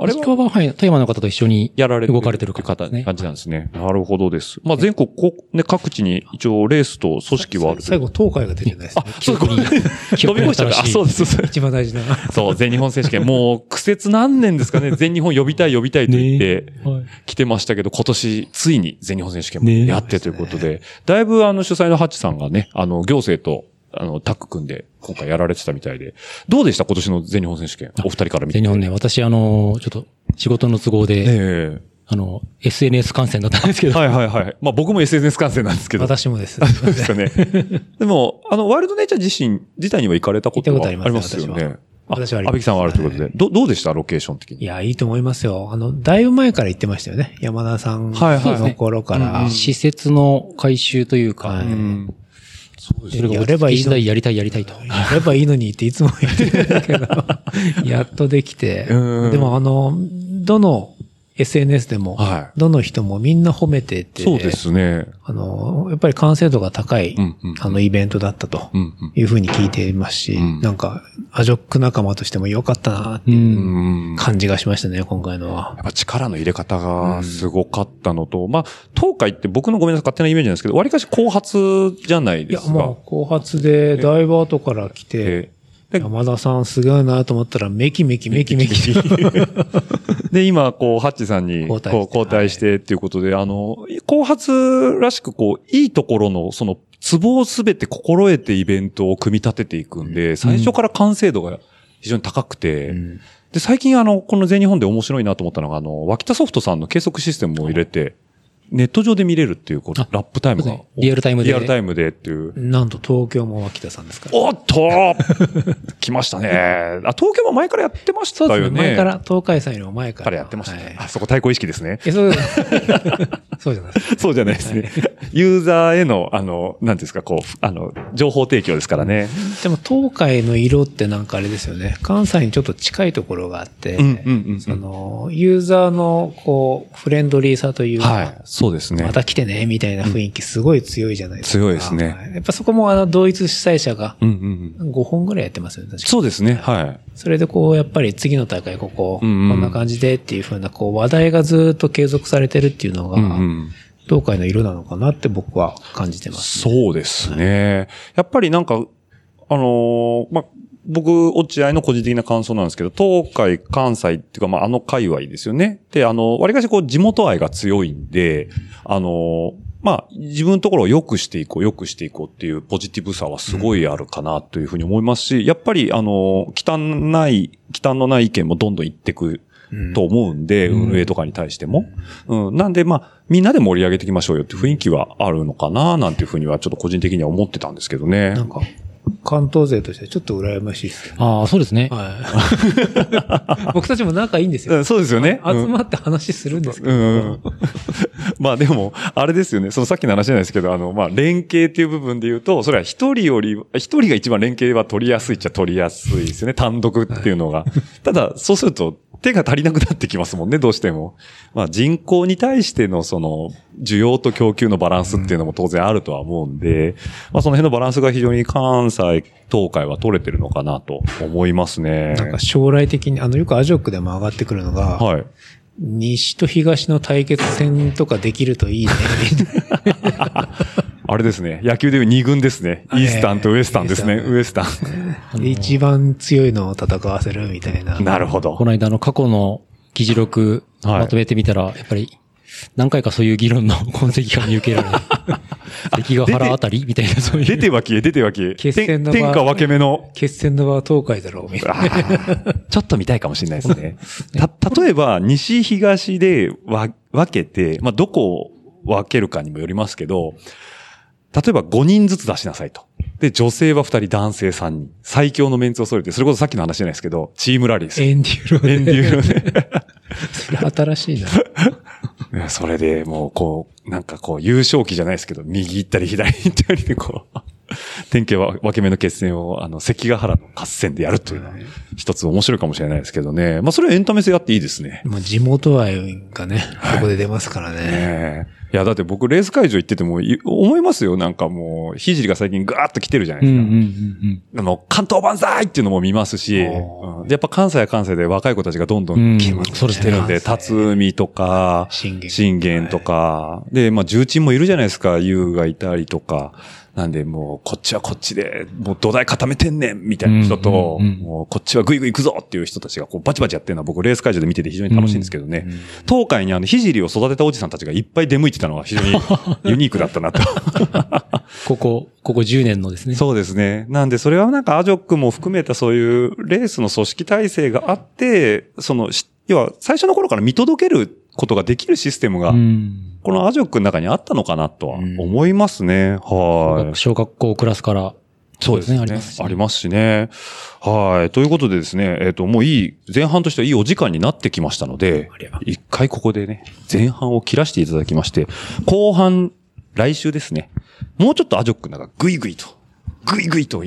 あれは？石川は、はい、富山の方と一緒にやられて動かれてる方ね。感じなんですね。なるほどです。まあ全国こ、ね、各地に一応レースと組織はある最後、東海が出てないですね。そうです。ごめんなさい飛 び越した。あ、そうです。一番大事な。そう、全日本選手権。もう、苦節何年ですかね？全日本呼びたい呼びたいと言って、はい来てましたけど、今年、ついに全日本選手権もねやってということで、だいぶあの主催のハチさんがね、あの、行政と、あの、タッグ組んで、今回やられてたみたいで、どうでした？今年の全日本選手権お二人から見て。全日本ね、私あの、ちょっと仕事の都合で、えあの、SNS 観戦だったんですけど、えはいはいはい。まあ僕も SNS 観戦なんですけど。私もです。そうですよね。でも、あの、ワイルドネイチャー自身、自体には行かれたことはありますよね。私はあります安倍さんはあるということで。ど、どうでした？ロケーション的に。いや、いいと思いますよ。あの、だいぶ前から言ってましたよね。山田さんはいはいの頃から。施設の改修というか、はいうん。そうですそれがやればいいの時代やりたいやりたいと。やればいいのにっていつも言ってるんだけど、やっとできて。うんでもあの、どの SNS でも、はいどの人もみんな褒めてて、そうですね。あの、やっぱり完成度が高い、うんうんあの、イベントだったとうんうんいうふうに聞いていますし、うんなんか、アジョック仲間としても良かったなってう。いうんん。感じがしましたね、今回のは。やっぱ力の入れ方がすごかったのと、まあ、東海って僕のごめんなさい、勝手なイメージなんですけど、割かし後発じゃないいや、ですか。もう、後発で、だいぶ後から来て、山田さんすごいなと思ったら、メキメキメキメキ。で、今、こう、ハッチさんに、こう交代して。交代してっていうことで、あの、後発らしく、こう、いいところの、その、ツボをすべて心得てイベントを組み立てていくんで、最初から完成度が非常に高くて、うん。で、最近あの、この全日本で面白いなと思ったのが、あの、脇田ソフトさんの計測システムを入れて、ネット上で見れるっていう、こう、ラあップタイムが。リアルタイムでリアルタイムでっていう。なんと東京も脇田さんですから。おっと来ましたね。あ、東京も前からやってましたよね。そうですね。前から、東海祭の前か。かららやってましたね。はいあそこ対抗意識ですね。え、そう、そうじゃないです。そうじゃないですね。ユーザーへの、あの、なんですか、こう、あの、情報提供ですからね。でも東海の色ってなんかあれですよね。関西にちょっと近いところがあって、うんうんうんうんその、ユーザーの、こう、フレンドリーさというか、はい。そうですねま。た来てね、みたいな雰囲気すごい強いじゃないですか。強いですねはいやっぱそこもあの、同一主催者がうんうんうん。5本ぐらいやってますよね、確かそうですね。はい。それでこう、やっぱり次の大会ここ、こんな感じでっていう風な、こう、話題がずっと継続されてるっていうのが、うんうん。東海の色なのかなって僕は感じてます、ね。そうですね。やっぱりなんか、あのーま、僕、落合の個人的な感想なんですけど、東海、関西っていうか、まあ、あの界隈ですよね。で、あの、割かしこう、地元愛が強いんで、あのーまあ、自分のところを良くしていこう、良くしていこうっていうポジティブさはすごいあるかなというふうに思いますし、やっぱり、あのー、忌憚ない、忌憚のない意見もどんどん言ってくと思うんで、運営とかに対しても。うん。なんで、まあ、みんなで盛り上げていきましょうよっていう雰囲気はあるのかな、なんていうふうにはちょっと個人的には思ってたんですけどね。なんか、関東勢としてちょっと羨ましいですよね。ああ、そうですね。はい。僕たちも仲いいんですよ。うんそうですよね。集まって話するんですけど。うんうん。まあでも、あれですよね。そのさっきの話じゃないですけど、あの、まあ連携っていう部分で言うと、それは一人より、一人が一番連携は取りやすいっちゃ取りやすいですよね。単独っていうのが。ただ、そうすると、手が足りなくなってきますもんね、どうしても。まあ人口に対してのその、需要と供給のバランスっていうのも当然あるとは思うんで、まあその辺のバランスが非常に関西、東海は取れてるのかなと思いますね。なんか将来的に、あの、よくアジョックでも上がってくるのが、はい。西と東の対決戦とかできるといいね。あれですね。野球でいう二軍ですね。イースタンとウエスタンですね。ウエスタン。で一番強いのを戦わせるみたいな。なるほどこ。の間の過去の議事録はいまとめてみたら、やっぱり何回かそういう議論の 痕跡が見受けられる。関ヶ原あたり？みたいなそういう。出ては消え、出ては消え。決戦の場天天下分け目の。決戦の場は東海だろう、みたいな。ちょっと見たいかもしれないですね。た、例えば、西東でわ分けて、まあ、どこを分けるかにもよりますけど、例えば5人ずつ出しなさいと。で、女性は2人、男性3人。最強のメンツを揃えて、それこそさっきの話じゃないですけど、チームラリーですよ。エンデューロで。エンデューロで。それ新しいな。それでもうこう、なんかこう優勝期じゃないですけど、右行ったり左行ったりでこう、典型は分け目の決戦をあの関ヶ原の合戦でやるというのは一つ面白いかもしれないですけどね。まあそれはエンタメ性あっていいですね。もう地元愛がね、ここで出ますからね。ねえいや、だって僕レース会場行っててもい思いますよ。なんかもう、ひじりが最近ガーッと来てるじゃないですか。うんうんうんうん。あの、関東万歳っていうのも見ますし、おうんでやっぱ関西は関西で若い子たちがどんどうんん来てそうですねるんで、辰巳とか、信玄信玄とか、で、まあ重鎮もいるじゃないですか、優がいたりとか。なんで、もう、こっちはこっちで、もう土台固めてんねんみたいな人と、うんうんうんもう、こっちはグイグイ行くぞっていう人たちが、こう、バチバチやってるのは僕、レース会場で見てて非常に楽しいんですけどね。東海にあの、ひじりを育てたおじさんたちがいっぱい出向いてたのは非常にユニークだったなと。ここ、ここ10年のですね。そうですね。なんで、それはなんかアジョックも含めたそういうレースの組織体制があって、その、し要は最初の頃から見届けることができるシステムが、うん。このアジョックの中にあったのかなとは思いますね。はい。小学校クラスから。そうですね。ありますしねありますしね。はい。ということでですね、えっ、と、もういい、前半としてはいいお時間になってきましたので一回ここでね、前半を切らしていただきまして、後半、来週ですね、もうちょっとアジョックなんかグイグイと、グイグイと、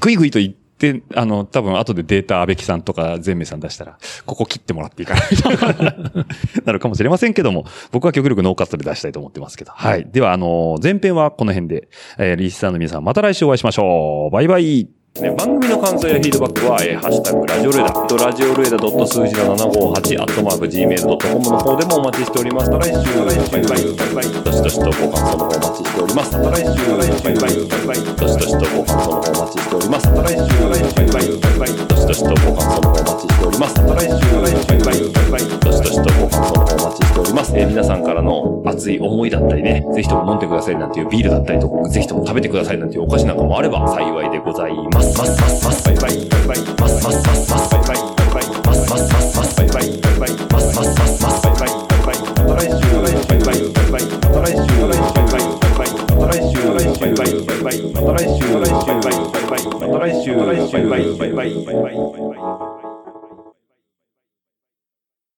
グイグイとで、あの、多分後でデータ安倍木さんとか全明さん出したら、ここ切ってもらっていいかな、なるかもしれませんけども、僕は極力ノーカットで出したいと思ってますけど。はい。では、あの、前編はこの辺で、えー、リスナーの皆さんまた来週お会いしましょう。バイバイ。ね、番組の感想やフィードバックは、えー、ハッシュタグ、ラジオルエダ、ラジオルエダ数字の758、アットマーク、gmail.com の方でもお待ちしております。また来週、バイバイ、バイバイ、どしどしとご感想の方お待ちしております。また来週、バイバイ、バイバイ、どしどしとご感想の方お待ちしております。また来週、バイバイ、バイバイ、どしどしとご感想の方お待ちしております。また来週、バイバイ、バイバイ、どしどしとご感想の方お待ちしております。えー、皆さんからの熱い思いだったりね、ぜひとも飲んでくださいなんていうビールだったりとか、ぜひとも食べてくださいなんていうお菓子なんかもあれば幸いでございます。ますますますバイバイバイバイマスマスマスマスバイバイバイバイマスマスマスマスバイバイバイバイマスマスマスマスバイバイバイバイまた来週バイバイバイバイまた来週バイバイバイバイバイバイバイバイバイバイバイバイバイバイバイバイまた来週バイバイバイバイバイバイバイ